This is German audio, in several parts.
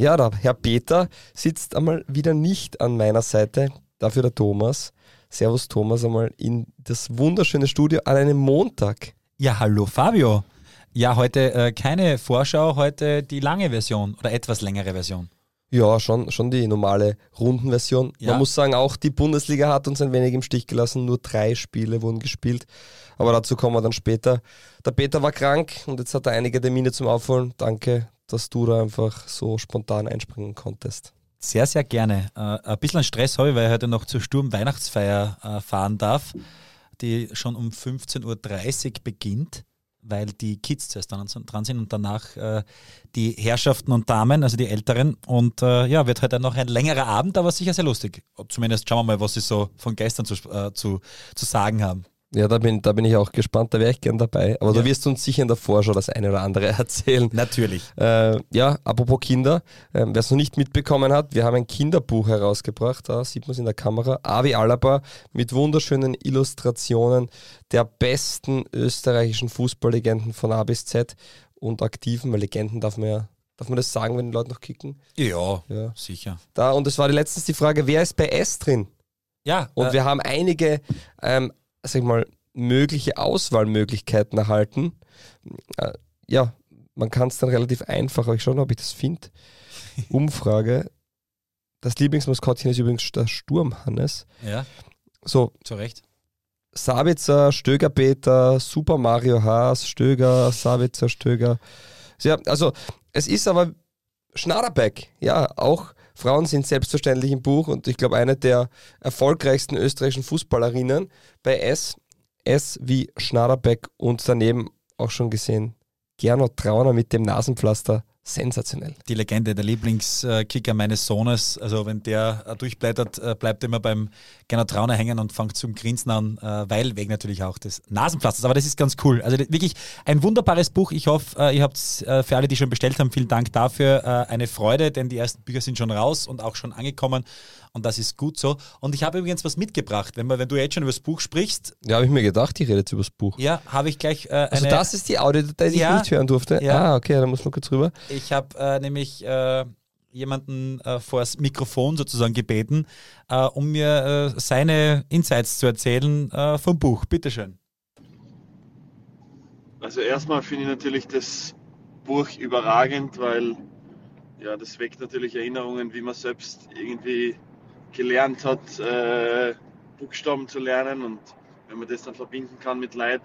Ja, der Herr Peter sitzt einmal wieder nicht an meiner Seite, dafür der Thomas. Servus Thomas einmal in das wunderschöne Studio an einem Montag. Ja, hallo Fabio. Ja, heute äh, keine Vorschau, heute die lange Version oder etwas längere Version. Ja, schon, schon die normale Rundenversion. Ja. Man muss sagen, auch die Bundesliga hat uns ein wenig im Stich gelassen. Nur drei Spiele wurden gespielt. Aber dazu kommen wir dann später. Der Peter war krank und jetzt hat er einige Termine zum Aufholen. Danke, dass du da einfach so spontan einspringen konntest. Sehr, sehr gerne. Äh, ein bisschen Stress habe ich, weil ich heute noch zur Sturm Weihnachtsfeier äh, fahren darf, die schon um 15.30 Uhr beginnt, weil die Kids zuerst dran, sind und danach äh, die Herrschaften und Damen, also die Älteren. Und äh, ja, wird heute noch ein längerer Abend, aber sicher sehr lustig. Zumindest schauen wir mal, was sie so von gestern zu, äh, zu, zu sagen haben. Ja, da bin, da bin ich auch gespannt, da wäre ich gern dabei. Aber Ja. du wirst uns sicher in der Vorschau das eine oder andere erzählen. Natürlich. Äh, ja, apropos Kinder, ähm, wer es noch nicht mitbekommen hat, wir haben ein Kinderbuch herausgebracht, da sieht man es in der Kamera. Avi Alaba mit wunderschönen Illustrationen der besten österreichischen Fußballlegenden von A bis Z und aktiven, weil Legenden darf man ja, darf man das sagen, wenn die Leute noch kicken? Ja, Ja. sicher. Da, und es war die letztens die Frage, wer ist bei S drin? Ja, Und äh, wir haben einige, ähm, sag ich mal, mögliche Auswahlmöglichkeiten erhalten. Äh, ja, man kann es dann relativ einfach, aber ich schaue, ob ich das finde. Umfrage. Das Lieblingsmaskottchen ist übrigens der Sturmhannes. ja, So, zu Recht. Sabitzer, Stöger Peter, Super Mario Haas, Stöger, Sabitzer, Stöger. Ja, also es ist aber Schnaderbeck, ja, auch Frauen sind selbstverständlich im Buch und ich glaube eine der erfolgreichsten österreichischen Fußballerinnen bei S, S wie Schnaderbeck und daneben auch schon gesehen Gernot Trauner mit dem Nasenpflaster, sensationell. die Legende, der Lieblingskicker meines Sohnes. Also wenn der äh, durchblättert, äh, bleibt er immer beim Gernot Trauner hängen und fängt zum Grinsen an, äh, weil wegen natürlich auch des Nasenpflasters. Aber das ist ganz cool. Also wirklich ein wunderbares Buch. Ich hoffe, ihr habt für alle, die schon bestellt haben, vielen Dank dafür. Eine Freude, denn die ersten Bücher sind schon raus und auch schon angekommen. Und das ist gut so. Und ich habe übrigens was mitgebracht. Wenn, wir, wenn du jetzt schon über das Buch sprichst, Ja, habe ich mir gedacht, ich rede jetzt über das Buch. ja, habe ich gleich äh, eine... Also das ist die Audiodatei, die Ja. ich nicht hören durfte. Ja. Ah, okay, da muss man kurz rüber. Ich habe äh, nämlich äh, jemanden äh, vor das Mikrofon sozusagen gebeten, äh, um mir äh, seine Insights zu erzählen äh, vom Buch. Bitteschön. Also erstmal finde ich natürlich das Buch überragend, weil ja, das weckt natürlich Erinnerungen, wie man selbst irgendwie gelernt hat, äh, Buchstaben zu lernen und wenn man das dann verbinden kann mit Leid,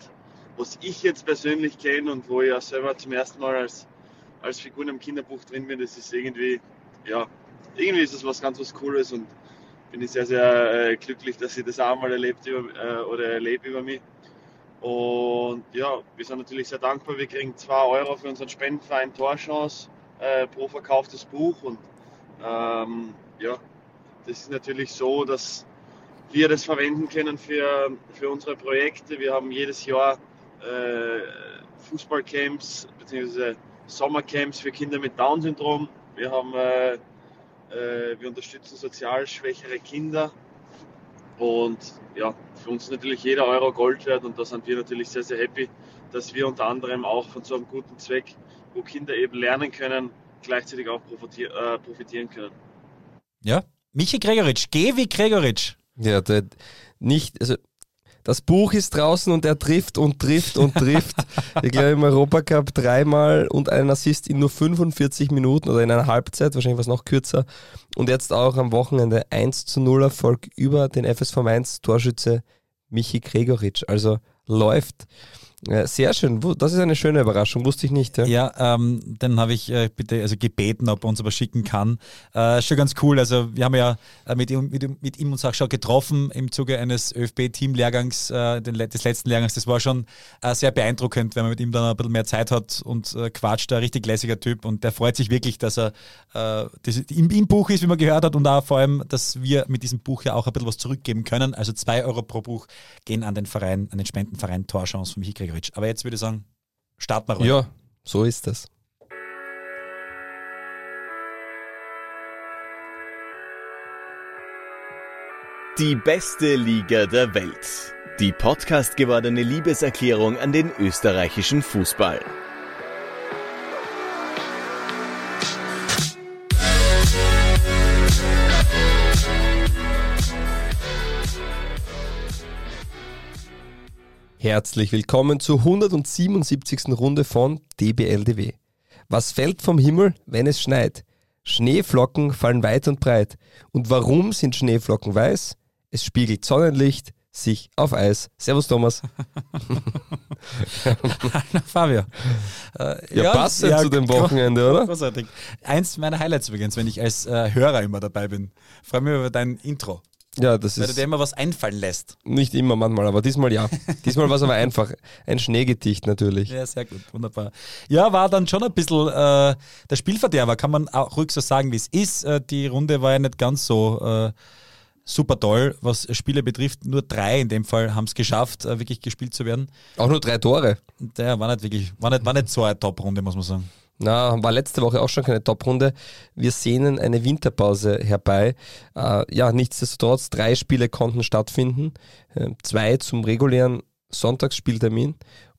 was ich jetzt persönlich kenne und wo ich ja selber zum ersten Mal als, als Figur im Kinderbuch drin bin, das ist irgendwie, ja, irgendwie ist das was ganz was Cooles und bin ich sehr, sehr äh, glücklich, dass ich das auch mal erlebt über, äh, oder erlebe über mich. Und ja, wir sind natürlich sehr dankbar. Wir kriegen 2 Euro für unseren Spendenverein Torchance äh, pro verkauftes Buch. Und ähm, ja, das ist natürlich so, dass wir das verwenden können für, für unsere Projekte. Wir haben jedes Jahr äh, Fußballcamps bzw. Sommercamps für Kinder mit Down-Syndrom. Wir äh, äh, wir unterstützen sozial schwächere Kinder. Und ja, für uns ist natürlich jeder Euro Gold wert und da sind wir natürlich sehr, sehr happy, dass wir unter anderem auch von so einem guten Zweck, wo Kinder eben lernen können, gleichzeitig auch äh, profitieren können. Ja? Michi Gregoritsch, geh wie Gregoritsch. Ja, der, nicht, also das Buch ist draußen und er trifft und trifft und trifft. ich glaube im Europacup dreimal und einen Assist in nur 45 Minuten oder in einer Halbzeit, wahrscheinlich was noch kürzer. Und jetzt auch am Wochenende 1 zu 0 Erfolg über den FSV Mainz Torschütze Michi Gregoritsch. Also läuft. Sehr schön. Das ist eine schöne Überraschung, wusste ich nicht. Ja? Ja, ähm, dann habe ich äh, bitte also gebeten, ob er uns aber schicken kann. Äh, schon ganz cool. Also wir haben ja äh, mit, ihm, mit, mit ihm uns auch schon getroffen im Zuge eines ÖFB-Teamlehrgangs, äh, des letzten Lehrgangs. Das war schon äh, sehr beeindruckend, wenn man mit ihm dann ein bisschen mehr Zeit hat und äh, quatscht. Ein richtig lässiger Typ und der freut sich wirklich, dass er das im, im Buch ist, wie man gehört hat und auch vor allem, dass wir mit diesem Buch ja auch ein bisschen was zurückgeben können. Also zwei Euro pro Buch gehen an den Verein, an den Spendenverein Torchance von Michi Gregoritsch. Aber jetzt würde ich sagen, starten wir rein. ja, so ist das. Die beste Liga der Welt. Die Podcast gewordene Liebeserklärung an den österreichischen Fußball. Herzlich willkommen zur 177. Runde von DBLDW. Was fällt vom Himmel, wenn es schneit? Schneeflocken fallen weit und breit. Und warum sind Schneeflocken weiß? Es spiegelt Sonnenlicht sich auf Eis. Servus Thomas. Fabio. Äh, ja, ja, passend ja, zu dem Wochenende, oder? Großartig. Eins meiner Highlights übrigens, wenn ich als äh, Hörer immer dabei bin. Freue mich über dein Intro. Ja, das Weil ist. du dir immer was einfallen lässt. Nicht immer, manchmal, aber diesmal ja. diesmal war es aber einfach. Ein Schneegedicht natürlich. Ja, sehr gut, wunderbar. Ja, war dann schon ein bisschen äh, der Spielverderber, kann man auch ruhig so sagen, wie es ist. Äh, die Runde war ja nicht ganz so äh, super toll, was Spiele betrifft. Nur drei in dem Fall haben es geschafft, äh, wirklich gespielt zu werden. Auch nur drei Tore. Der war nicht wirklich, war nicht, war nicht so eine Top-Runde, muss man sagen. Na, war letzte Woche auch schon keine Top-Runde. Wir sehnen eine Winterpause herbei. Äh, ja, nichtsdestotrotz, drei Spiele konnten stattfinden. Äh, zwei zum regulären Sonntagsspieltermin.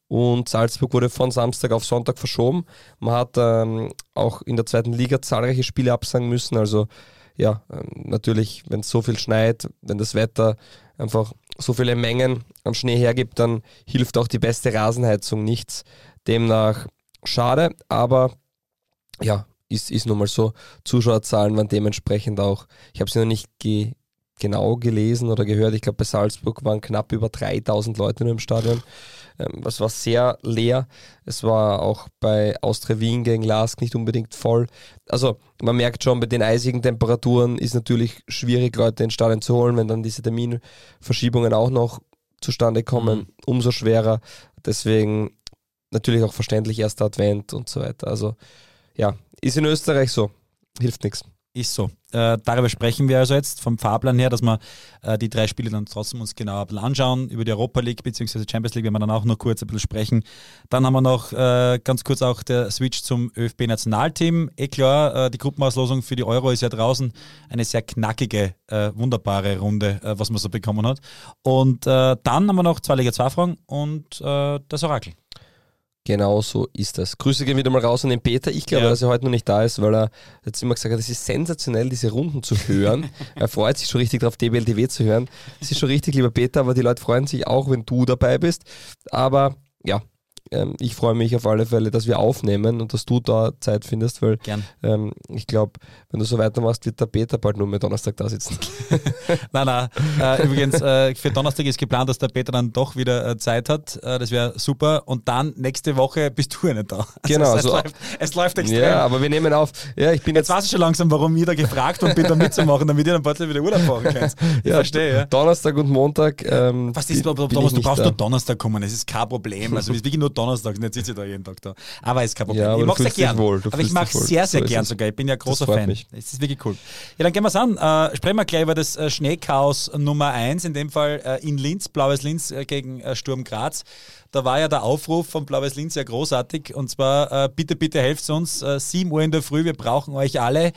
Und Salzburg wurde von Samstag auf Sonntag verschoben. Man hat ähm, auch in der zweiten Liga zahlreiche Spiele absagen müssen. Also ja, ähm, natürlich, wenn es so viel schneit, wenn das Wetter einfach so viele Mengen an Schnee hergibt, dann hilft auch die beste Rasenheizung nichts. Demnach schade, aber ja, ist, ist nun mal so. Zuschauerzahlen waren dementsprechend auch, ich habe sie noch nicht ge genau gelesen oder gehört, ich glaube bei Salzburg waren knapp über 3000 Leute nur im Stadion. Ähm, das war sehr leer. Es war auch bei Austria Wien gegen Lask nicht unbedingt voll. Also man merkt schon, bei den eisigen Temperaturen ist natürlich schwierig, Leute ins Stadion zu holen, wenn dann diese Terminverschiebungen auch noch zustande kommen, mhm. umso schwerer. Deswegen natürlich auch verständlich erster Advent und so weiter. Also ja, ist in Österreich so. Hilft nichts. Ist so. Äh, darüber sprechen wir also jetzt vom Fahrplan her, dass wir äh, die drei Spiele dann trotzdem uns genau anschauen. Über die Europa League bzw. Champions League werden wir dann auch noch kurz ein bisschen sprechen. Dann haben wir noch äh, ganz kurz auch der Switch zum ÖFB-Nationalteam. Eh klar, äh, die Gruppenauslosung für die Euro ist ja draußen. Eine sehr knackige, äh, wunderbare Runde, äh, was man so bekommen hat. Und dann haben wir noch zwei Liga 2 Fragen und das Orakel. Genau so ist das. Grüße gehen wieder mal raus an den Peter. Ich glaube, ja. dass er heute noch nicht da ist, weil er jetzt immer gesagt hat, es ist sensationell, diese Runden zu hören. er freut sich schon richtig darauf, DBLTW zu hören. Es ist schon richtig, lieber Peter, aber die Leute freuen sich auch, wenn du dabei bist. Aber ja, ähm, ich freue mich auf alle Fälle, dass wir aufnehmen und dass du da Zeit findest, weil ähm, ich glaube, wenn du so weitermachst, wird der Peter bald nur mehr Donnerstag da sitzen. nein, nein. Äh, übrigens, äh, für Donnerstag ist geplant, dass der Peter dann doch wieder äh, Zeit hat. Äh, das wäre super. Und dann nächste Woche bist du ja nicht da. Also genau. Es, so, läuft, es läuft extrem. Ja, aber wir nehmen auf. Ja, ich bin jetzt, jetzt weiß ich schon langsam, warum da gefragt und bin da mitzumachen, damit ihr dann bald wieder Urlaub machen könnt. Ich ja, verstehe, ja. Donnerstag und Montag. Ähm, Was ist, Thomas, du brauchst nur Donnerstag kommen, es ist kein Problem. Also, es ist wirklich nur Donnerstag, nicht sitze ich da jeden Tag da. Aber ist kein Problem. Ja, ich mag es sehr gern. Wohl, aber ich mag es sehr, sehr so gern sogar. Ich bin ja großer Fan. Mich. Es ist wirklich cool. Ja, dann gehen wir es an. Äh, sprechen wir gleich über das äh, Schneechaos Nummer 1, in dem Fall äh, in Linz, Blaues Linz äh, gegen äh, Sturm Graz. Da war ja der Aufruf von Blaues Linz sehr großartig und zwar bitte, bitte helft uns. Äh, 7 Uhr in der Früh, wir brauchen euch alle.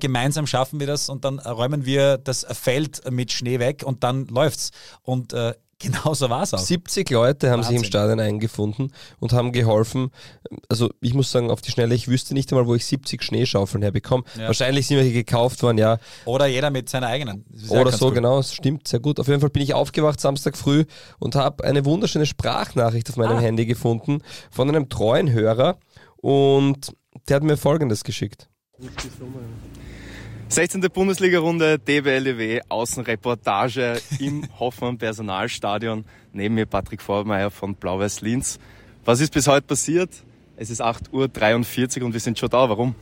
Gemeinsam schaffen wir das und dann räumen wir das Feld mit Schnee weg und dann läuft's. Und Genau so war es auch. 70 Leute haben Wahnsinn. sich im Stadion eingefunden und haben geholfen. Also ich muss sagen, auf die Schnelle, ich wüsste nicht einmal, wo ich 70 Schneeschaufeln herbekomme. Ja. Wahrscheinlich sind welche gekauft worden, ja. Oder jeder mit seiner eigenen. Oder so, gut. genau, das stimmt, sehr gut. Auf jeden Fall bin ich aufgewacht Samstag früh und habe eine wunderschöne Sprachnachricht auf meinem ah. Handy gefunden von einem treuen Hörer und der hat mir folgendes geschickt. 16. Bundesliga-Runde, DBLEW, Außenreportage im Hoffmann Personalstadion. Neben mir Patrick Vormeier von Blau-Weiß Linz. Was ist bis heute passiert? Es ist 8.43 Uhr und wir sind schon da. Warum?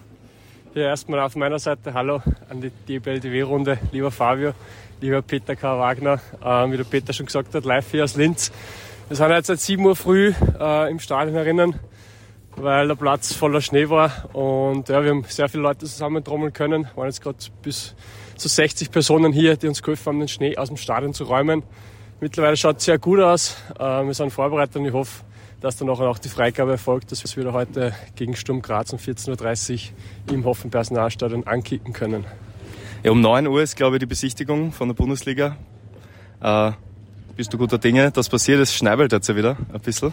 Ja, erstmal auf meiner Seite Hallo an die DBLDW-Runde, lieber Fabio, lieber Peter K. Wagner. Äh, wie der Peter schon gesagt hat, live hier aus Linz. Wir sind jetzt seit 7 Uhr früh äh, im Stadion herinnen weil der Platz voller Schnee war. Und ja, wir haben sehr viele Leute zusammentrommeln können. Waren jetzt gerade bis zu 60 Personen hier, die uns geholfen haben, den Schnee aus dem Stadion zu räumen. Mittlerweile schaut es sehr gut aus. Äh, wir sind vorbereitet und ich hoffe, dass dann auch die Freigabe erfolgt, dass wir es wieder heute gegen Sturm Graz um 14.30 Uhr im Hoffen Personalstadion ankicken können. Ja, um 9 Uhr ist, glaube ich, die Besichtigung von der Bundesliga. Äh, bist du guter Dinge? Das passiert, es schneibelt jetzt ja wieder ein bisschen.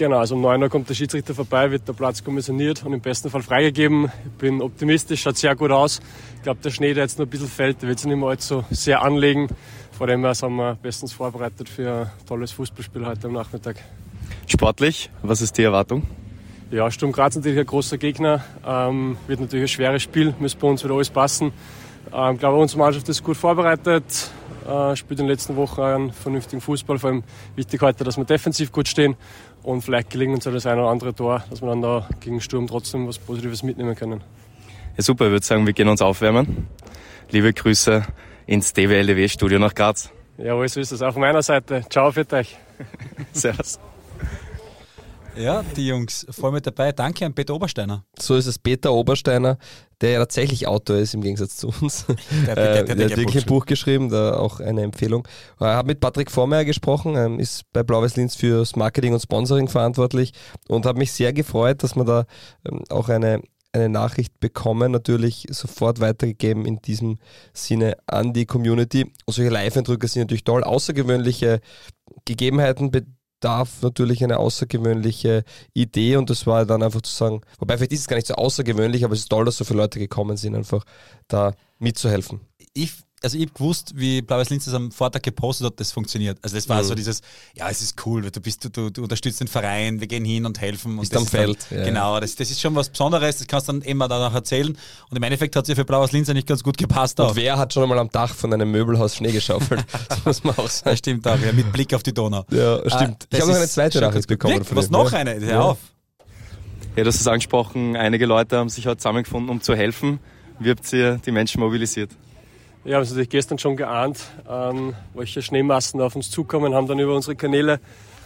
Genau, also um 9 Uhr kommt der Schiedsrichter vorbei, wird der Platz kommissioniert und im besten Fall freigegeben. Ich bin optimistisch, schaut sehr gut aus. Ich glaube, der Schnee, der jetzt noch ein bisschen fällt, der wird sich nicht mehr allzu sehr anlegen. Von dem her sind wir bestens vorbereitet für ein tolles Fußballspiel heute am Nachmittag. Sportlich, was ist die Erwartung? Ja, Sturm Graz natürlich ein großer Gegner. Ähm, wird natürlich ein schweres Spiel, muss bei uns wieder alles passen. Ähm, ich glaube, unsere Mannschaft ist gut vorbereitet, äh, spielt in den letzten Wochen einen vernünftigen Fußball. Vor allem wichtig heute, dass wir defensiv gut stehen und vielleicht gelingt uns ja das eine oder andere Tor, dass wir dann da gegen Sturm trotzdem was Positives mitnehmen können. Ja, super, ich würde sagen, wir gehen uns aufwärmen. Liebe Grüße ins DWLW-Studio nach Graz. Jawohl, so ist es. Auch von meiner Seite. Ciao für euch. Servus. Ja, die Jungs voll mit dabei. Danke an Peter Obersteiner. So ist es Peter Obersteiner, der ja tatsächlich Autor ist im Gegensatz zu uns. Der, Der, äh, der hat wirklich ein Buch geschrieben, da auch eine Empfehlung. Ich habe mit Patrick Vormeier gesprochen, ähm, ist bei Blau-Weiß Linz fürs Marketing und Sponsoring verantwortlich und habe mich sehr gefreut, dass wir da ähm, auch eine, eine Nachricht bekommen, natürlich sofort weitergegeben in diesem Sinne an die Community. Und solche Live-Eindrücke sind natürlich toll, außergewöhnliche Gegebenheiten bedarf natürlich eine außergewöhnliche Idee und das war dann einfach zu sagen, wobei vielleicht ist es gar nicht so außergewöhnlich, aber es ist toll, dass so viele Leute gekommen sind, einfach da mitzuhelfen. Ich also ich habe gewusst, wie Blaues Linz das am Vortag gepostet hat, das funktioniert. Also das war Mhm. so dieses, ja, es ist cool, du bist, du, du unterstützt den Verein, wir gehen hin und helfen. Und Bist das am ist dann, Feld, ja. Genau, das, das ist schon was Besonderes, das kannst du dann immer danach erzählen. Und im Endeffekt hat es ja für Blaues Linz eigentlich ganz gut gepasst Und auch. wer hat schon einmal am Dach von einem Möbelhaus Schnee geschaufelt? das muss man auch Das sagen. stimmt auch, ja, mit Blick auf die Donau. Ja, Ah, stimmt. ich das habe noch eine ist zweite Nachricht bekommen Wirklich? von Was noch ja. eine? Hör Ja. auf. Ja, du hast es angesprochen, einige Leute haben sich heute zusammengefunden, um zu helfen. Wie habt ihr die Menschen mobilisiert? Wir haben es natürlich gestern schon geahnt, ähm, welche Schneemassen auf uns zukommen, haben dann über unsere Kanäle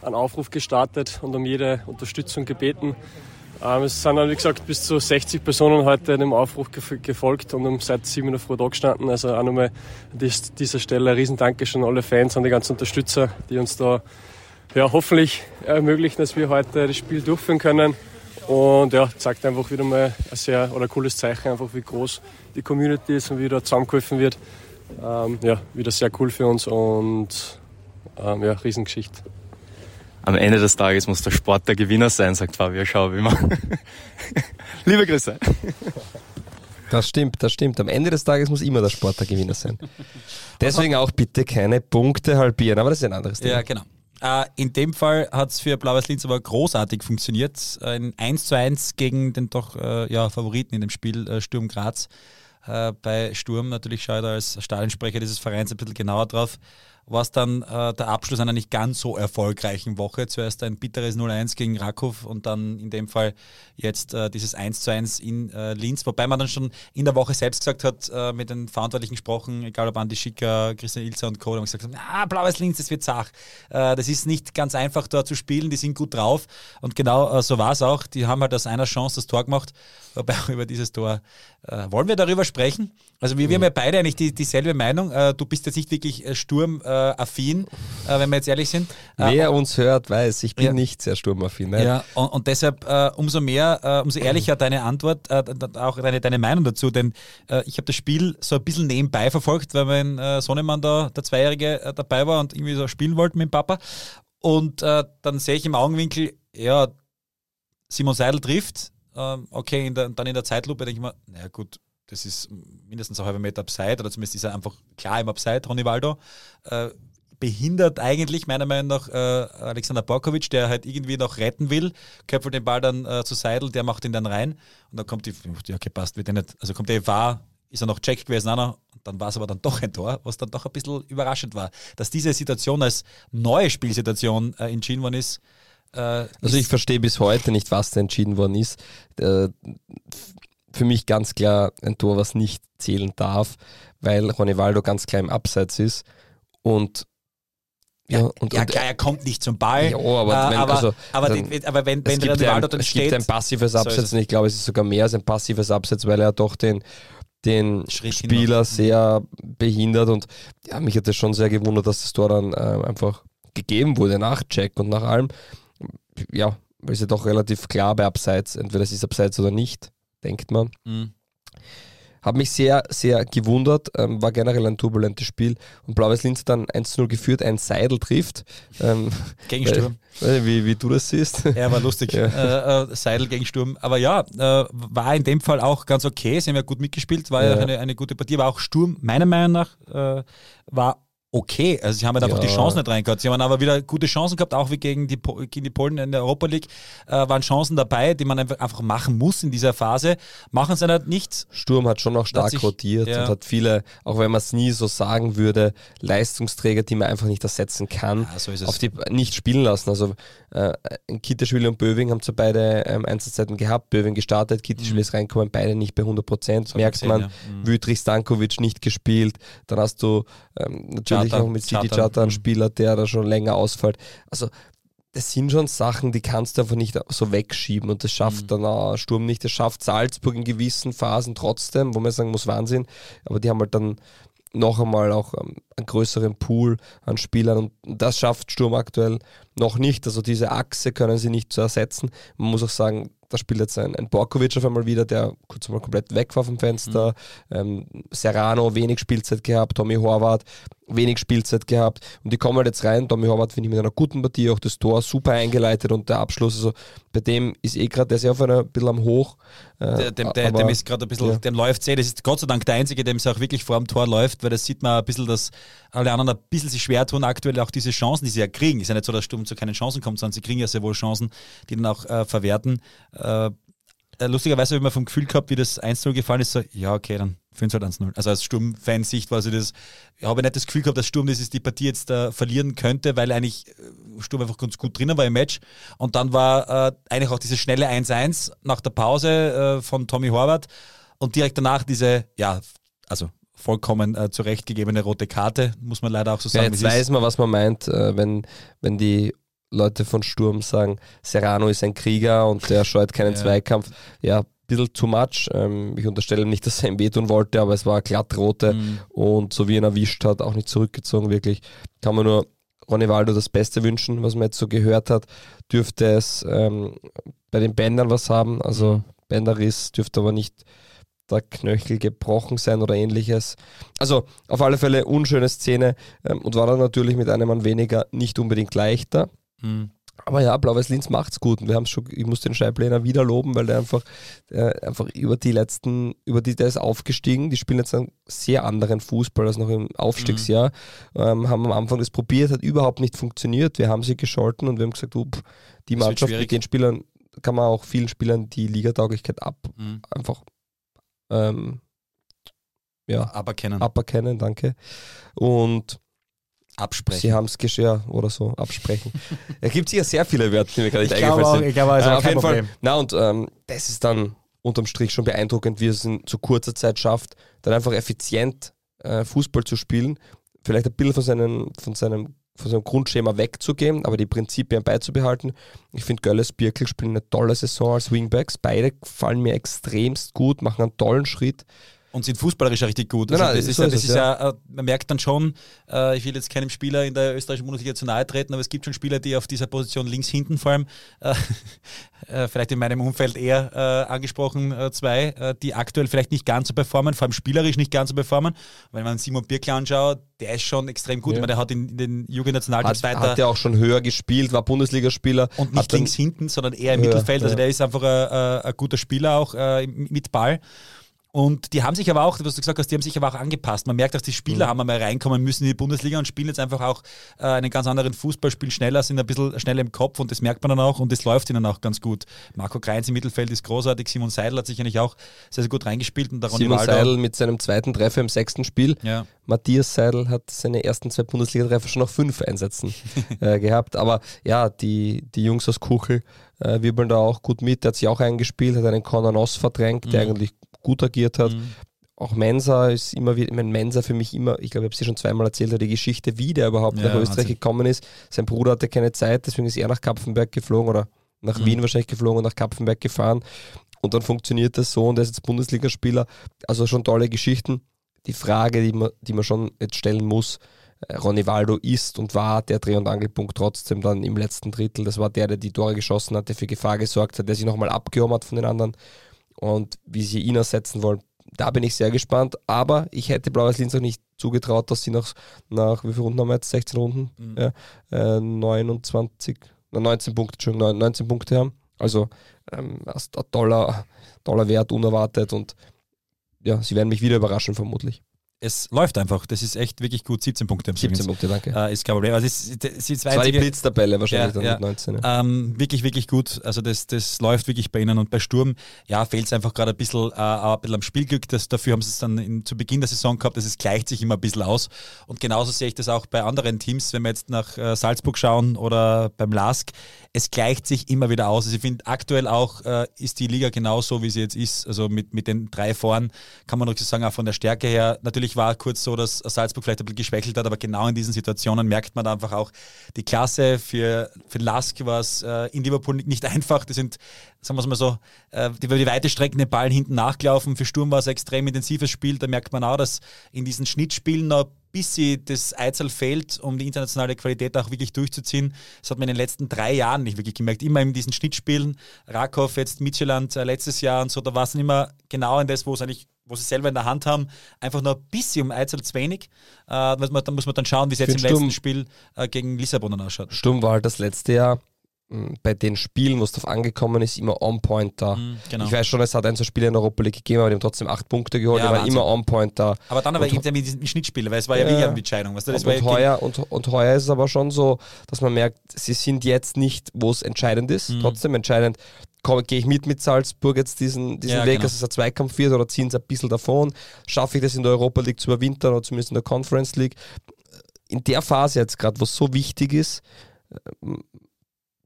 einen Aufruf gestartet und um jede Unterstützung gebeten. Ähm, es sind dann, wie gesagt, bis zu 60 Personen heute dem Aufruf gef- gefolgt und um seit 7 Uhr früh da gestanden. Also auch nochmal an dies- dieser Stelle ein Riesendanke schon an alle Fans, an die ganzen Unterstützer, die uns da ja, hoffentlich ermöglichen, dass wir heute das Spiel durchführen können. Und ja, zeigt einfach wieder mal ein sehr oder ein cooles Zeichen, einfach wie groß die Community ist und wie da zusammengeholfen wird. Ähm, ja, wieder sehr cool für uns und ähm, ja, Riesengeschichte. Am Ende des Tages muss der Sport der Gewinner sein, sagt Fabio Schau immer. Liebe Grüße. Das stimmt, das stimmt. Am Ende des Tages muss immer der Sport der Gewinner sein. Deswegen auch bitte keine Punkte halbieren, aber das ist ein anderes Thema. Ja, genau. Äh, in dem Fall hat es für Blaues Linz aber großartig funktioniert. Ein 1 zu 1 gegen den doch äh, ja, Favoriten in dem Spiel, äh, Sturm Graz. Äh, bei Sturm natürlich schaue ich da als Stadionsprecher dieses Vereins ein bisschen genauer drauf. War es dann äh, der Abschluss einer nicht ganz so erfolgreichen Woche. Zuerst ein bitteres 0-1 gegen Rakow und dann in dem Fall jetzt äh, dieses 1 zu 1 in äh, Linz. Wobei man dann schon in der Woche selbst gesagt hat, äh, mit den Verantwortlichen gesprochen, egal ob Andi Schicker, Christian Ilzer und Co., haben gesagt, ah, blaues Linz, das wird zach. Äh, das ist nicht ganz einfach dort zu spielen, die sind gut drauf. Und genau äh, so war es auch. Die haben halt aus einer Chance das Tor gemacht. Wobei auch über dieses Tor wollen wir darüber sprechen. Also wir, wir haben ja beide eigentlich die, dieselbe Meinung. Du bist jetzt nicht wirklich äh, sturmaffin, äh, wenn wir jetzt ehrlich sind. Äh, Wer uns hört, weiß, ich bin Ja. nicht sehr sturmaffin. Nein. ja, und, und deshalb äh, umso mehr, äh, umso ehrlicher deine Antwort, äh, auch deine, deine Meinung dazu, denn äh, ich habe das Spiel so ein bisschen nebenbei verfolgt, weil mein äh, Sohnemann da, der Zweijährige, äh, dabei war und irgendwie so spielen wollte mit dem Papa. Und äh, dann sehe ich im Augenwinkel, ja, Simon Seidel trifft, ähm, okay, in der, dann in der Zeitlupe denke ich mir, naja gut, das ist mindestens ein halber Meter Upside, oder zumindest ist er einfach klar im Upside, Ronny Waldo. Äh, behindert eigentlich meiner Meinung nach äh, Alexander Borkovic, der halt irgendwie noch retten will, köpfelt den Ball dann äh, zu Seidel, der macht ihn dann rein und dann kommt die, ja okay, passt, wird ja nicht, also kommt der war, ist er noch Check gewesen, noch, und dann war es aber dann doch ein Tor, was dann doch ein bisschen überraschend war, dass diese Situation als neue Spielsituation äh, entschieden worden ist. Äh, Also ich verstehe bis heute nicht, was da entschieden worden ist. Für mich ganz klar ein Tor, was nicht zählen darf, weil Ronaldo ganz klar im Abseits ist und ja, ja, und, ja und klar, er kommt nicht zum Ball. Ja, aber äh, wenn- aber, also, aber, dann- die, aber wenn, es wenn ein, dann es steht, gibt ein passives So Absetzen, es. ich glaube, es ist sogar mehr als ein passives Absetzen, weil er doch den, den Schritt Spieler sehr behindert und ja, mich hat das schon sehr gewundert, dass das Tor dann äh, einfach gegeben wurde nach Check und nach allem. Ja, weil es ja doch relativ klar bei Abseits, entweder es ist Abseits oder nicht, denkt man. Mhm. Hat mich sehr, sehr gewundert, ähm, war generell ein turbulentes Spiel und Blaues Linz hat dann 1-0 geführt, ein Seidel trifft. Ähm, Gegen Sturm. Weil, wie, wie du das siehst. Ja, war lustig. Ja. Äh, äh, Seidel gegen Sturm. Aber ja, äh, war in dem Fall auch ganz okay. Sie haben ja gut mitgespielt, war ja, Ja. eine, eine gute Partie. Aber auch Sturm, meiner Meinung nach, äh, war okay. Also sie haben halt einfach Ja. die Chancen nicht reingehabt. Sie haben aber wieder gute Chancen gehabt, auch wie gegen die, gegen die Polen in der Europa League. Äh, waren Chancen dabei, die man einfach, einfach machen muss in dieser Phase. Machen sie halt nicht. Sturm hat schon noch stark sich- rotiert ja. und hat viele, auch wenn man es nie so sagen würde, Leistungsträger, die man einfach nicht ersetzen kann, Ja, so auf die nicht spielen lassen. Also äh, Kitteschwili und Böwing haben zwar beide ähm, Einsatzzeiten gehabt, Böwing gestartet, Kitteschwili ist reingekommen, beide nicht bei 100 Prozent. Mhm. Merkt gesehen, man, ja. Mhm. Wüthrich Stankovic nicht gespielt. Dann hast du ähm, natürlich Chatan, auch mit Chata einen mhm. Spieler, der da schon länger ausfällt. Also das sind schon Sachen, die kannst du einfach nicht so wegschieben und das schafft Mhm. dann auch Sturm nicht. Das schafft Salzburg in gewissen Phasen trotzdem, wo man sagen muss, Wahnsinn. Aber die haben halt dann noch einmal auch ähm, einen größeren Pool an Spielern und das schafft Sturm aktuell noch nicht. Also diese Achse können sie nicht zu ersetzen. Man muss auch sagen, da spielt jetzt ein, ein Borkovic auf einmal wieder, der kurz mal komplett weg war vom Fenster. Ähm, Serrano wenig Spielzeit gehabt, Tommy Horvath wenig Spielzeit gehabt und die kommen halt jetzt rein. Tommy Horvath finde ich mit einer guten Partie auch das Tor super eingeleitet und der Abschluss, also bei dem ist eh gerade, der ist ja auf einer ein bisschen am Hoch. Äh, Der, dem, der, aber- dem ist gerade ein bisschen, ja. dem läuft eh. Das ist Gott sei Dank der Einzige, dem es auch wirklich vor dem Tor läuft, weil das sieht man ein bisschen, dass alle anderen ein bisschen sich schwer tun, aktuell auch diese Chancen, die sie ja kriegen. Ist ja nicht so, dass Sturm zu keinen Chancen kommt, sondern sie kriegen ja sehr wohl Chancen, die dann auch äh, verwerten. Äh, äh, lustigerweise habe ich mir vom Gefühl gehabt, wie das 1-0 gefallen ist, so, ja, okay, dann führen sie halt 1-0. Also als Sturm-Fan-Sicht war so das, ich habe nicht das Gefühl gehabt, dass Sturm das ist, die Partie jetzt äh, verlieren könnte, weil eigentlich äh, Sturm einfach ganz gut drinnen war im Match. Und dann war äh, eigentlich auch dieses schnelle 1-1 nach der Pause äh, von Tommy Horvath und direkt danach diese, ja, also vollkommen äh, zurechtgegebene rote Karte, muss man leider auch so Ja, sagen. jetzt wie es ist. weiß man, was man meint, äh, wenn, wenn die Leute von Sturm sagen, Serrano ist ein Krieger und der scheut keinen Ja. Zweikampf. Ja, ein bisschen too much. Ähm, ich unterstelle ihm nicht, dass er ihm wehtun wollte, aber es war glatt rote Mhm. und so wie ihn erwischt hat, auch nicht zurückgezogen, wirklich. Kann man nur Ronny Waldo das Beste wünschen, was man jetzt so gehört hat, dürfte es ähm, bei den Bändern was haben, also Mhm. Bänderriss dürfte aber nicht der Knöchel gebrochen sein oder ähnliches. Also auf alle Fälle unschöne Szene ähm, und war dann natürlich mit einem Mann weniger nicht unbedingt leichter. Mhm. Aber ja, Blau-Weiß Linz macht's gut und wir haben schon, ich muss den Scheiblener wieder loben, weil der einfach, äh, einfach über die letzten, über die, der ist aufgestiegen, die spielen jetzt einen sehr anderen Fußball als noch im Aufstiegsjahr, ähm, haben am Anfang das probiert, hat überhaupt nicht funktioniert, wir haben sie gescholten und wir haben gesagt, up, die Das Mannschaft mit den Spielern kann man auch vielen Spielern die Ligatauglichkeit ab, Mhm. einfach ähm, ja, Aber kennen, aberkennen, danke. Und absprechen. sie haben es geschehen oder so, absprechen. Es gibt sicher sehr viele Wörter, die mir gerade nicht eingefallen auch, sind. ich glaube, also Äh, auf kein jeden Problem. Fall. Na und ähm, das ist dann unterm Strich schon beeindruckend, wie es in so kurzer Zeit schafft, dann einfach effizient äh, Fußball zu spielen, vielleicht ein bisschen von seinem, von seinem, von seinem Grundschema wegzugehen, aber die Prinzipien beizubehalten. Ich finde, Gölles Birkel spielen eine tolle Saison als Wingbacks. Beide gefallen mir extremst gut, machen einen tollen Schritt. Und sind fußballerisch ja richtig gut. Nein, Also nein, das ist, so ja, ist das es, ist ja, äh, man merkt dann schon, äh, ich will jetzt keinem Spieler in der österreichischen Bundesliga zu nahe treten, aber es gibt schon Spieler, die auf dieser Position links hinten vor allem, äh, äh, vielleicht in meinem Umfeld eher äh, angesprochen, äh, zwei, die aktuell vielleicht nicht ganz so performen, vor allem spielerisch nicht ganz so performen. Wenn man Simon Birkle anschaut, der ist schon extrem gut. Ja. Ich meine, der hat in, in den Jugendnationalteams weiter hat ja auch schon höher gespielt, war Bundesligaspieler. und nicht links hinten, sondern eher im Ja, Mittelfeld. Also der ist einfach ein, ein, guter Spieler auch mit Ball. Und die haben sich aber auch, was du gesagt hast, die haben sich aber auch angepasst. Man merkt, dass die Mhm. Spieler haben einmal reinkommen müssen in die Bundesliga und spielen jetzt einfach auch äh, einen ganz anderen Fußball, spielen schneller, sind ein bisschen schneller im Kopf und das merkt man dann auch und das läuft ihnen auch ganz gut. Marco Kreins im Mittelfeld ist großartig, Simon Seidel hat sich eigentlich auch sehr, sehr gut reingespielt und der Ronny Simon. Seidel mit seinem zweiten Treffer im sechsten Spiel. Ja. Matthias Seidel hat seine ersten zwei Bundesliga-Treffer schon nach fünf Einsätzen äh, gehabt. Aber ja, die, die Jungs aus Kuchel äh, wirbeln da auch gut mit. Der hat sich auch eingespielt, hat einen Conor Noss verdrängt, der Mhm. eigentlich gut agiert hat. Mhm. Auch Mensa ist immer wieder, ich meine, Mensa für mich immer, ich glaube, ich habe es dir schon zweimal erzählt, die Geschichte, wie der überhaupt Ja, nach Österreich Wahnsinn. gekommen ist. Sein Bruder hatte keine Zeit, deswegen ist er nach Kapfenberg geflogen oder nach Mhm. Wien wahrscheinlich geflogen und nach Kapfenberg gefahren. Und dann funktioniert das so und er ist jetzt Bundesligaspieler. Also schon tolle Geschichten. Die Frage, die man, die man schon jetzt stellen muss, äh, Ronny Waldo ist und war der Dreh- und Angelpunkt trotzdem dann im letzten Drittel. Das war der, der die Tore geschossen hat, der für Gefahr gesorgt hat, der sich nochmal abgehoben hat von den anderen. Und wie sie ihn ersetzen wollen, da bin ich sehr gespannt. Aber ich hätte Blau-Weiß Linz auch nicht zugetraut, dass sie nach, nach wie viele Runden haben wir jetzt? 16 Runden? Mhm. Ja, äh, 29, na, 19 Punkte, Entschuldigung, 19 Punkte haben. Also ähm, ein toller, toller Wert, unerwartet und ja, sie werden mich wieder überraschen, vermutlich. Es läuft einfach. Das ist echt wirklich gut. 17 Punkte. 17 Punkte, danke. Äh, ist kein Problem. Also es ist, es ist das war die Blitztabelle wahrscheinlich Ja, dann ja. mit 19. Ja. Ähm, wirklich, wirklich gut. Also das, das läuft wirklich bei ihnen. Und bei Sturm, ja, fehlt es einfach gerade ein bisschen, äh, ein bisschen am Spielglück. Das, dafür haben sie es dann in, zu Beginn der Saison gehabt. Das es gleicht sich immer ein bisschen aus. Und genauso sehe ich das auch bei anderen Teams, wenn wir jetzt nach äh, Salzburg schauen oder beim LASK. Es gleicht sich immer wieder aus. Also ich finde, aktuell auch äh, ist die Liga genauso, wie sie jetzt ist. Also mit, mit den drei Vorn kann man noch so sagen, auch von der Stärke her. Natürlich war kurz so, dass Salzburg vielleicht ein bisschen geschwächelt hat, aber genau in diesen Situationen merkt man einfach auch die Klasse. Für, für Lask war es äh, in Liverpool nicht einfach. Die sind, sagen wir es mal so, äh, die, die weite Strecken den Ball hinten nachgelaufen. Für Sturm war es ein extrem intensives Spiel. Da merkt man auch, dass in diesen Schnittspielen noch bis sie das Eizel fehlt, um die internationale Qualität auch wirklich durchzuziehen. Das hat man in den letzten drei Jahren nicht wirklich gemerkt. Immer in diesen Schnittspielen, Rakow, jetzt Midtjylland äh, letztes Jahr und so, da war es immer genau in das, wo es eigentlich wo sie selber in der Hand haben, einfach nur ein bisschen um Eizel zu wenig. Äh, muss man, dann muss man dann schauen, wie es jetzt im den letzten Sturm- Spiel äh, gegen Lissabon dann ausschaut. Sturm war halt das letzte Jahr mh, bei den Spielen, wo es drauf angekommen ist, immer on point da. Mhm, genau. Ich weiß schon, es hat ein, zwei Spiele in der Europa League gegeben, aber die haben trotzdem acht Punkte geholt, Ja, die waren immer on point da. Aber dann aber eben mit Schnittspielen, weil es war ja, Ja. eine Entscheidung. Weißt du? Und, und, heuer, und, und heuer ist es aber schon so, dass man merkt, sie sind jetzt nicht, wo es entscheidend ist. Mhm. Trotzdem entscheidend, gehe ich mit mit Salzburg jetzt diesen, diesen Ja, Weg, genau. dass es ein Zweikampf wird oder ziehen sie ein bisschen davon? Schaffe ich das in der Europa League zu überwintern oder zumindest in der Conference League? In der Phase jetzt gerade, wo es so wichtig ist, ähm,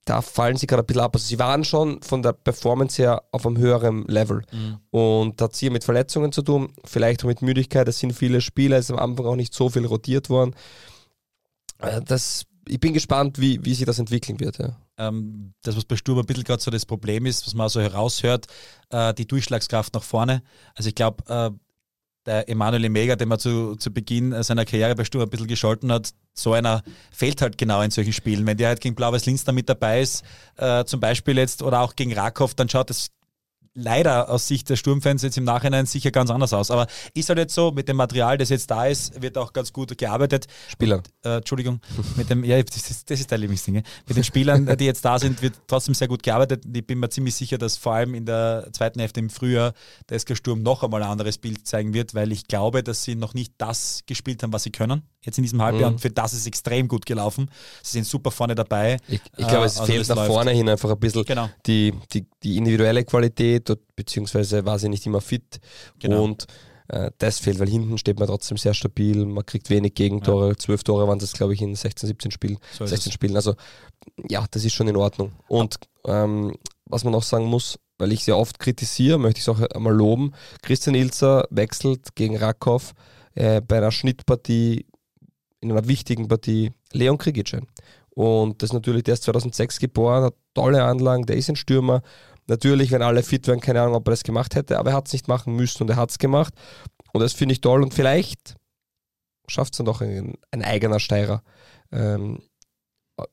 da fallen sie gerade ein bisschen ab. Also sie waren schon von der Performance her auf einem höheren Level. Mhm. Und das hat hier mit Verletzungen zu tun, vielleicht auch mit Müdigkeit. Es sind viele Spieler, es ist am Anfang auch nicht so viel rotiert worden. Äh, Das, ich bin gespannt, wie, wie sich das entwickeln wird. Ja. ähm, das, was bei Sturm ein bisschen gerade so das Problem ist, was man so heraushört, äh, die Durchschlagskraft nach vorne. Also ich glaube, äh, der Emanuel Emega, den man zu, zu Beginn äh, seiner Karriere bei Sturm ein bisschen gescholten hat, so einer fehlt halt genau in solchen Spielen. Wenn der halt gegen Blau-Weiß Linz da mit dabei ist, äh, zum Beispiel jetzt, oder auch gegen Rakow, dann schaut es leider aus Sicht der Sturmfans jetzt im Nachhinein sicher ganz anders aus. Aber ist halt jetzt so, mit dem Material, das jetzt da ist, wird auch ganz gut gearbeitet. Spieler. Äh, Entschuldigung, mit dem, ja, das ist, das ist dein Lieblingsding. Mit den Spielern, die jetzt da sind, wird trotzdem sehr gut gearbeitet. Ich bin mir ziemlich sicher, dass vor allem in der zweiten Hälfte im Frühjahr der SK Sturm noch einmal ein anderes Bild zeigen wird, weil ich glaube, dass sie noch nicht das gespielt haben, was sie können. Jetzt in diesem Halbjahr Mhm. und für das ist extrem gut gelaufen. Sie sind super vorne dabei. Ich, ich glaube, Äh, es also fehlt nach läuft. vorne hin einfach ein bisschen Genau. die, die, die individuelle Qualität, beziehungsweise war sie nicht immer fit. Genau. Und äh, das fehlt, weil hinten steht man trotzdem sehr stabil, man kriegt wenig Gegentore, zwölf Tore waren das, glaube ich, in 16, 17 Spielen. So ist 16 es. Spielen. Also ja, das ist schon in Ordnung. Und ähm, was man noch sagen muss, weil ich sehr oft kritisiere, möchte ich es auch einmal loben. Christian Ilzer wechselt gegen Rakow äh, bei einer Schnittpartie, in einer wichtigen Partie, Leon Krigic ein. Und das ist natürlich, der ist 2006 geboren, hat tolle Anlagen, der ist ein Stürmer. Natürlich, wenn alle fit wären, keine Ahnung, ob er das gemacht hätte, aber er hat es nicht machen müssen und er hat es gemacht. Und das finde ich toll und vielleicht schafft es dann doch ein, ein eigener Steirer ähm,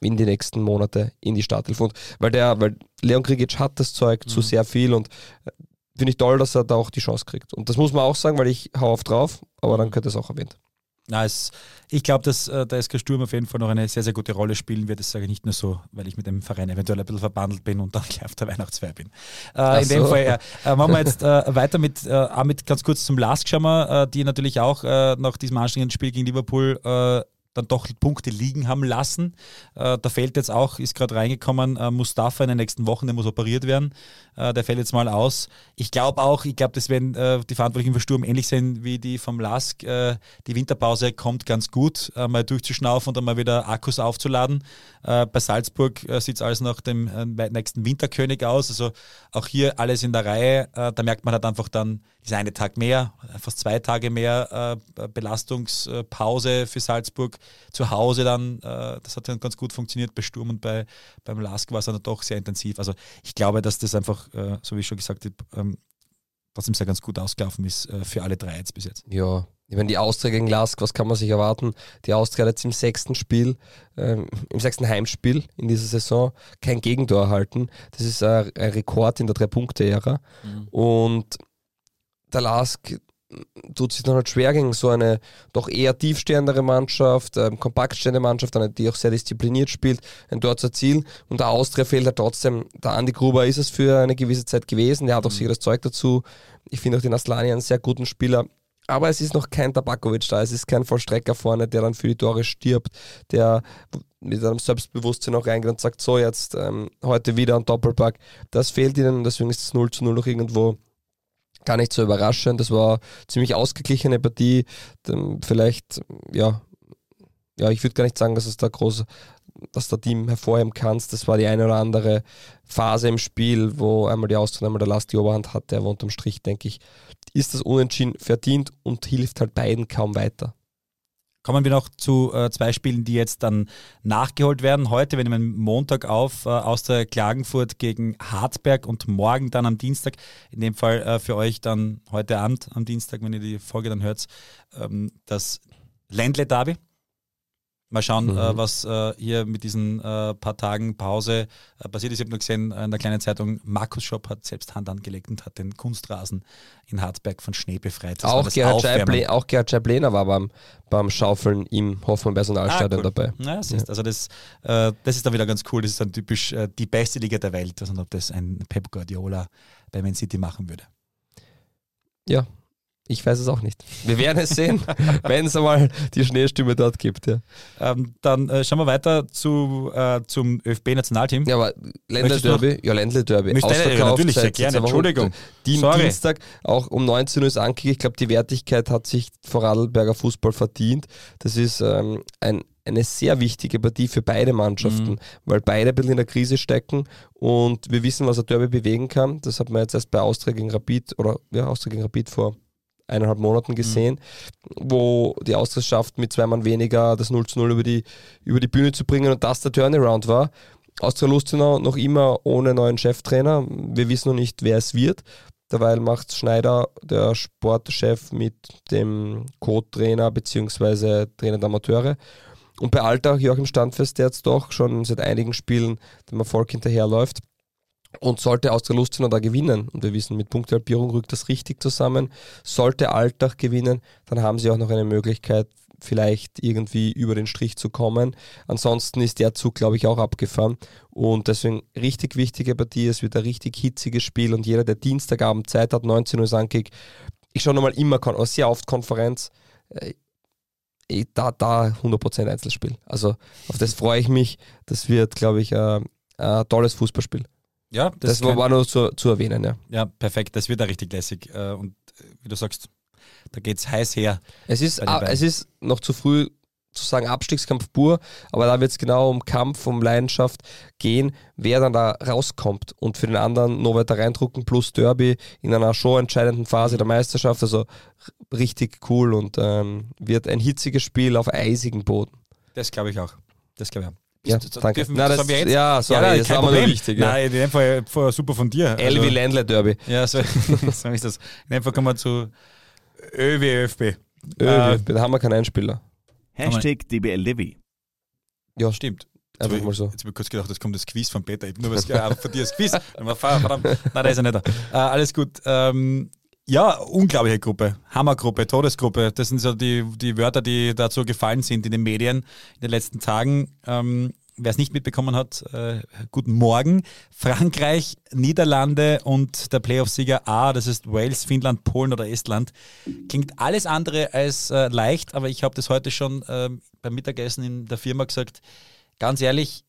in die nächsten Monate in die Startelf. Und weil der, weil Leon Krigic hat das Zeug zu Mhm. sehr viel und äh, finde ich toll, dass er da auch die Chance kriegt. Und das muss man auch sagen, weil ich hau auf drauf, aber dann könnte es auch erwähnt. Na, es, ich glaube, dass äh, der SK Sturm auf jeden Fall noch eine sehr, sehr gute Rolle spielen wird. Das sage ich nicht nur so, weil ich mit dem Verein eventuell ein bisschen verbandelt bin und dann gleich auf der Weihnachtsfeier bin. Äh, in dem so. Fall äh, äh, machen wir jetzt äh, weiter mit, äh, mit ganz kurz zum Lask schauen wir, äh, die natürlich auch nach diesem anstrengenden Spiel gegen Liverpool dann doch Punkte liegen haben lassen. Äh, da fällt jetzt auch, ist gerade reingekommen, äh, Mustafa in den nächsten Wochen, der muss operiert werden. Äh, der fällt jetzt mal aus. Ich glaube auch, ich glaube, das werden äh, die Verantwortlichen für Sturm ähnlich sein wie die vom Lask. Äh, die Winterpause kommt ganz gut, äh, mal durchzuschnaufen und dann mal wieder Akkus aufzuladen. Äh, bei Salzburg äh, sieht es alles nach dem äh, nächsten Winterkönig aus. Also auch hier alles in der Reihe. Da merkt man halt einfach dann dieser eine Tag mehr, fast zwei Tage mehr Belastungspause für Salzburg. Zu Hause dann, das hat dann ganz gut funktioniert bei Sturm und bei, beim Lask war es dann doch sehr intensiv. Also ich glaube, dass das einfach, so wie ich schon gesagt habe, ähm, trotzdem sehr ganz gut ausgelaufen ist für alle drei jetzt bis jetzt. Ja, ich meine, die Austria gegen Lask, was kann man sich erwarten? Die Austria hat jetzt im sechsten Spiel, ähm, im sechsten Heimspiel in dieser Saison kein Gegentor erhalten. Das ist ein, ein Rekord in der Drei-Punkte-Ära. Und der Lask tut sich dann halt schwer gegen so eine doch eher tiefstehendere Mannschaft, ähm, kompaktstehende Mannschaft, eine, die auch sehr diszipliniert spielt, ein Tor zu erzielen. Und der Austria fehlt halt trotzdem. Der Andi Gruber ist es für eine gewisse Zeit gewesen, der hat auch mhm. sicher das Zeug dazu. Ich finde auch den Aslani einen sehr guten Spieler. Aber es ist noch kein Tabakovic da, es ist kein Vollstrecker vorne, der dann für die Tore stirbt, der mit einem Selbstbewusstsein auch reingeht und sagt, so jetzt ähm, heute wieder ein Doppelpack. Das fehlt ihnen, deswegen ist das 0 zu 0 noch irgendwo gar nicht so überraschend. Das war ziemlich ausgeglichene Partie. Vielleicht, ja, ja, ich würde gar nicht sagen, dass es da groß, dass der Team hervorheben kannst. Das war die eine oder andere Phase im Spiel, wo einmal die Austria, einmal der Last die Oberhand hatte, aber unterm Strich, denke ich, ist das Unentschieden verdient und hilft halt beiden kaum weiter. Kommen wir noch zu äh, zwei Spielen, die jetzt dann nachgeholt werden. Heute, wir nehmen Montag auf, äh, aus der Klagenfurt gegen Hartberg und morgen dann am Dienstag, in dem Fall äh, für euch dann heute Abend am Dienstag, wenn ihr die Folge dann hört, ähm, das Ländle Derby. Mal schauen, mhm. äh, was äh, hier mit diesen äh, paar Tagen Pause äh, passiert ist. Ich habe nur gesehen in der kleinen Zeitung, Markus Schopp hat selbst Hand angelegt und hat den Kunstrasen in Hartberg von Schnee befreit. Das auch, Gerhard Scheibler, auch Gerhard Scheiblener war beim, beim Schaufeln im Hoffmann Personalstadion ah, cool. dabei. Ja, das ist, also das, äh, das ist dann wieder ganz cool. Das ist dann typisch äh, die beste Liga der Welt. Also ob das ein Pep Guardiola bei Man City machen würde. Ja, ich weiß es auch nicht. Wir werden es sehen, wenn es einmal die Schneestimme dort gibt. Ja. Ähm, dann äh, schauen wir weiter zu, äh, zum ÖFB-Nationalteam. Ja, aber Ländle-Derby, ja, Ländle-Derby. Ja, natürlich, sehr gerne, Entschuldigung. Die Dienstag, auch um 19 Uhr ist Ankick. Ich glaube, die Wertigkeit hat sich vor Radlberger Fußball verdient. Das ist ähm, ein, eine sehr wichtige Partie für beide Mannschaften, mhm. weil beide ein bisschen in der Krise stecken und wir wissen, was ein Derby bewegen kann. Das hat man jetzt erst bei Austria gegen Rapid oder ja, Austria gegen Rapid vor eineinhalb Monaten gesehen, mhm. wo die Austria schafft, mit zwei Mann weniger das 0 zu 0 über die, über die Bühne zu bringen und das der Turnaround war. Austria Lustenau noch immer ohne neuen Cheftrainer. Wir wissen noch nicht, wer es wird. Derweil macht Schneider, der Sportchef, mit dem Co-Trainer bzw. Trainer der Amateure. Und bei Alltag Joachim Standfest, der jetzt doch schon seit einigen Spielen dem Erfolg hinterherläuft, und sollte Austria Lustenau da gewinnen, und wir wissen, mit Punktehalbierung rückt das richtig zusammen, sollte Alltag gewinnen, dann haben sie auch noch eine Möglichkeit, vielleicht irgendwie über den Strich zu kommen. Ansonsten ist der Zug, glaube ich, auch abgefahren. Und deswegen richtig wichtige Partie. Es wird ein richtig hitziges Spiel und jeder, der Dienstagabend Zeit hat, 19 Uhr Sankick, ich schaue nochmal immer, sehr oft Konferenz, äh, da, da 100% Einzelspiel. Also auf das freue ich mich. Das wird, glaube ich, ein, ein tolles Fußballspiel. Ja, das, das war nur zu, zu erwähnen, ja. Ja, perfekt. Das wird ja richtig lässig. Äh, und äh, wie du sagst, da geht es heiß her. Es ist, es ist noch zu früh zu sagen Abstiegskampf pur, aber da wird es genau um Kampf, um Leidenschaft gehen, wer dann da rauskommt und für den anderen noch weiter reindrucken plus Derby in einer schon entscheidenden Phase der Meisterschaft, also richtig cool und ähm, wird ein hitziges Spiel auf eisigem Boden. Das glaube ich auch. Das glaube ich auch. Ja, danke. Dürfen, Na, das, das jetzt, ja, sorry, ja, das war mal wichtig. Ja. Nein, in dem Fall super von dir. Also, Ländle Derby. Ja, so, so ist das. In dem Fall kommen wir zu ÖWFB. ÖWFB, äh, da haben wir keinen Einspieler. Hashtag DBLDW. Ja, stimmt. Einfach mal so. Jetzt habe ich kurz gedacht, jetzt kommt das Quiz von Peter. Ich habe nur was, ja, von dir das Quiz. Nein, da ist er nicht da. Äh, alles gut. Ähm, ja, unglaubliche Gruppe. Hammergruppe, Todesgruppe. Das sind so die, die Wörter, die dazu gefallen sind in den Medien in den letzten Tagen. Ähm, Wer es nicht mitbekommen hat, äh, guten Morgen. Frankreich, Niederlande und der Playoff-Sieger A, das ist Wales, Finnland, Polen oder Estland. Klingt alles andere als äh, leicht, aber ich habe das heute schon äh, beim Mittagessen in der Firma gesagt. Ganz ehrlich,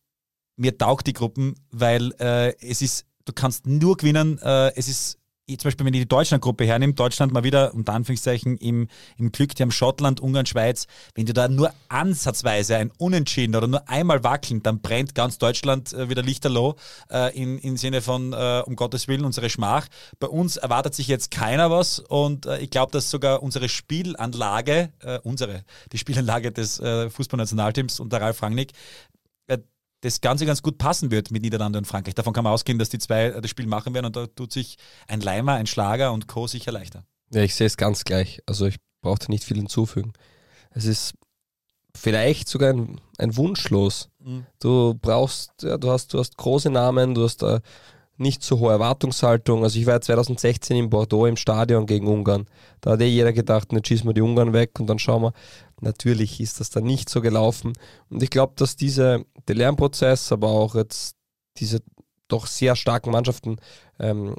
mir taugt die Gruppen, weil äh, es ist, du kannst nur gewinnen. Äh, es ist zum Beispiel, wenn ich die Deutschland-Gruppe hernehme, Deutschland mal wieder unter Anführungszeichen im, im Glück, die haben Schottland, Ungarn, Schweiz, wenn du da nur ansatzweise ein Unentschieden oder nur einmal wackeln, dann brennt ganz Deutschland äh, wieder lichterloh äh, in, im Sinne von, äh, um Gottes Willen, unsere Schmach. Bei uns erwartet sich jetzt keiner was und äh, ich glaube, dass sogar unsere Spielanlage, äh, unsere, die Spielanlage des äh, Fußballnationalteams unter Ralf Rangnick, das Ganze ganz gut passen wird mit Niederlande und Frankreich. Davon kann man ausgehen, dass die zwei das Spiel machen werden und da tut sich ein Leimer, ein Schlager und Co. sicher leichter. Ja, ich sehe es ganz gleich. Also ich brauche nicht viel hinzufügen. Es ist vielleicht sogar ein, ein Wunschlos. Mhm. Du brauchst, ja, du hast, du hast große Namen, du hast äh, nicht so hohe Erwartungshaltung. Also ich war ja 2016 in Bordeaux im Stadion gegen Ungarn. Da hat eh jeder gedacht, jetzt schießen wir die Ungarn weg und dann schauen wir. Natürlich ist das dann nicht so gelaufen. Und ich glaube, dass diese, der Lernprozess, aber auch jetzt diese doch sehr starken Mannschaften ähm,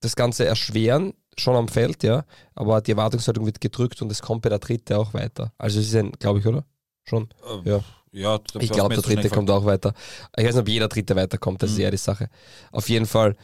das Ganze erschweren, schon am Feld, ja. Aber die Erwartungshaltung wird gedrückt und es kommt bei der Dritte auch weiter. Also es ist ein, glaube ich, oder? Schon. Ja. Ja, Ich glaube, der dritte kommt auch weiter. Ich weiß nicht, ob jeder dritte weiterkommt, das ist Mhm. eher die Sache. Auf jeden Fall.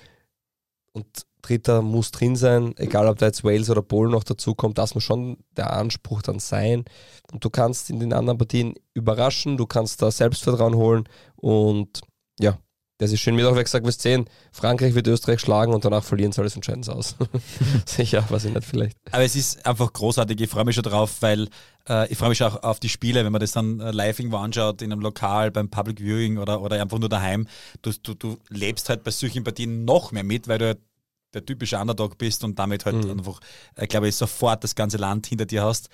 Und dritter muss drin sein, egal ob da jetzt Wales oder Polen noch dazu kommt, das muss schon der Anspruch dann sein. Und du kannst in den anderen Partien überraschen, du kannst da Selbstvertrauen holen und ja, das ist schön. Wer gesagt, was 10, Frankreich wird Österreich schlagen und danach verlieren sie alles entscheidend aus. Sicher, weiß ich nicht vielleicht. Aber es ist einfach großartig. Ich freue mich schon drauf, weil äh, ich freue mich auch auf die Spiele, wenn man das dann äh, live irgendwo anschaut, in einem Lokal, beim Public Viewing oder, oder einfach nur daheim. Du, du, du lebst halt bei solchen Partien noch mehr mit, weil du halt der typische Underdog bist und damit halt Mhm. einfach, äh, glaube ich, sofort das ganze Land hinter dir hast.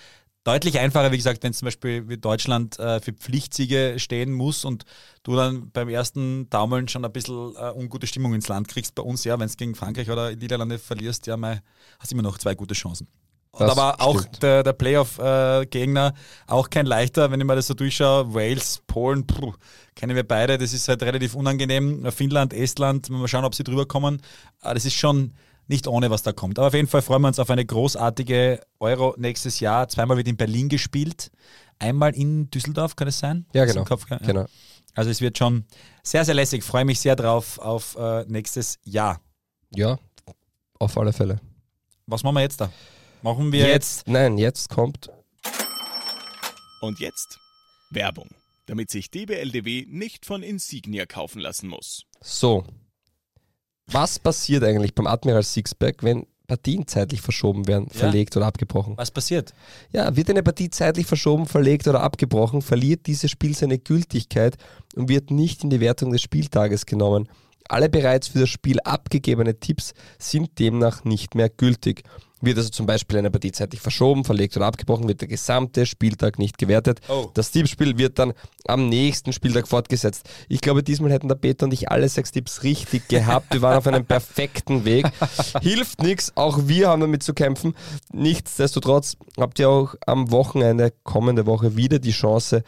Deutlich einfacher, wie gesagt, wenn zum Beispiel wie Deutschland äh, für Pflichtsiege stehen muss und du dann beim ersten Daumeln schon ein bisschen äh, ungute Stimmung ins Land kriegst. Bei uns ja, wenn es gegen Frankreich oder Niederlande verlierst, ja, mei, hast immer noch zwei gute Chancen. Und Das aber auch stimmt. der, der Playoff-Gegner auch kein leichter, wenn ich mir das so durchschaue. Wales, Polen, puh, kennen wir beide. Das ist halt relativ unangenehm. Finnland, Estland, mal schauen, ob sie drüber kommen. Aber das ist schon nicht ohne, was da kommt. Aber auf jeden Fall freuen wir uns auf eine großartige Euro nächstes Jahr. Zweimal wird in Berlin gespielt. Einmal in Düsseldorf, kann es sein? Ja, genau. Kopf, ja. genau. Also es wird schon sehr, sehr lässig. Freue mich sehr drauf auf äh, nächstes Jahr. Ja, auf alle Fälle. Was machen wir jetzt da? Machen wir jetzt Jetzt, nein, jetzt kommt Und jetzt Werbung, damit sich DBLDW nicht von Insignia kaufen lassen muss. So. Was passiert eigentlich beim Admiral Sixpack, wenn Partien zeitlich verschoben werden, Ja. verlegt oder abgebrochen? was passiert? Ja, wird eine Partie zeitlich verschoben, verlegt oder abgebrochen, verliert dieses Spiel seine Gültigkeit und wird nicht in die Wertung des Spieltages genommen. Alle bereits für das Spiel abgegebene Tipps sind demnach nicht mehr gültig. Wird also zum Beispiel eine Partie zeitlich verschoben, verlegt oder abgebrochen, wird der gesamte Spieltag nicht gewertet. Oh. Das Tippspiel wird dann am nächsten Spieltag fortgesetzt. Ich glaube, diesmal hätten der Peter und ich alle sechs Tipps richtig gehabt. Wir waren auf einem perfekten Weg. Hilft nichts, auch wir haben damit zu kämpfen. Nichtsdestotrotz habt ihr auch am Wochenende, kommende Woche, wieder die Chance,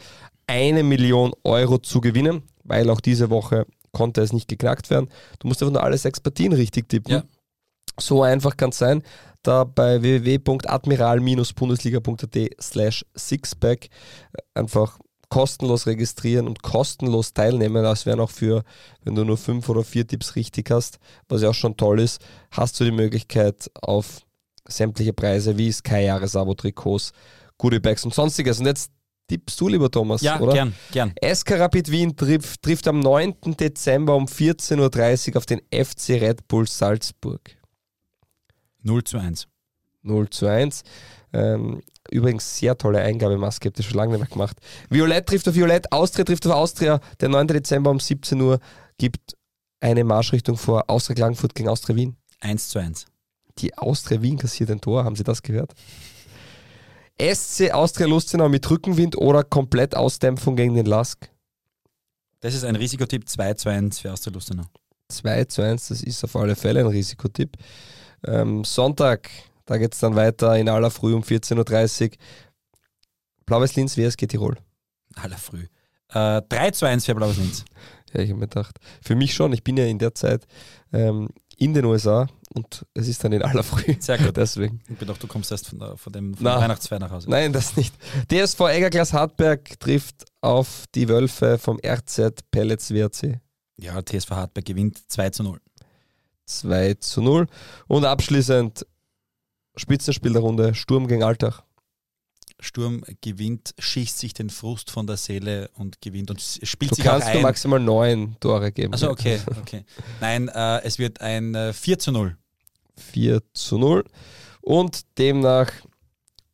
eine Million Euro zu gewinnen, weil auch diese Woche konnte es nicht geknackt werden. Du musst einfach nur alle sechs Partien richtig tippen. Ja. So einfach kann es sein. Da bei www.admiral-bundesliga.at slash sixpack einfach kostenlos registrieren und kostenlos teilnehmen. Das wäre noch für, wenn du nur fünf oder vier Tipps richtig hast, was ja auch schon toll ist, hast du die Möglichkeit auf sämtliche Preise wie Sky-Jahresabo-Trikots, Goodie-Bags und sonstiges. Und jetzt tippst du, lieber Thomas, Ja, oder? gern, gern. SK Rapid Wien trifft, trifft am 9. Dezember um 14.30 Uhr auf den FC Red Bull Salzburg. 0 zu 1. 0 zu 1. Ähm, übrigens sehr tolle Eingabemaske, habt ihr schon lange nicht mehr gemacht. Violett trifft auf Violett, Austria trifft auf Austria. Der 9. Dezember um 17 Uhr gibt eine Marschrichtung vor Austria Klagenfurt gegen Austria Wien. 1 zu 1. Die Austria Wien kassiert ein Tor, haben Sie das gehört? SC Austria Lustenau mit Rückenwind oder komplett Ausdämpfung gegen den Lask. Das ist ein Risikotipp 2 zu 1 für Austria Lustenau. 2 zu 1, das ist auf alle Fälle ein Risikotipp. Ähm, Sonntag, da geht es dann weiter in aller Früh um 14.30 Uhr. Blaues Linz, WSG Tirol. Aller früh. Äh, 3 zu 1 für Blaues Linz. Ja, ich habe mir gedacht, für mich schon, ich bin ja in der Zeit ähm, in den USA und es ist dann in aller Früh. Sehr gut. Deswegen. Ich bin doch, du kommst erst von, der, von dem von Weihnachtsfeier nach Hause. Nein, das nicht. DSV Eggerglas Hartberg trifft auf die Wölfe vom RZ Pellets WRC. Ja, TSV Hartberg gewinnt 2 zu 0. 2 zu 0. Und abschließend Spitzenspiel der Runde, Sturm gegen Alltag. Sturm gewinnt, schießt sich den Frust von der Seele und gewinnt und spielt Du sich auch kannst nur ein. maximal neun Tore geben. Also okay, okay. Nein, äh, es wird ein äh, 4 zu 0. 4 zu 0. Und demnach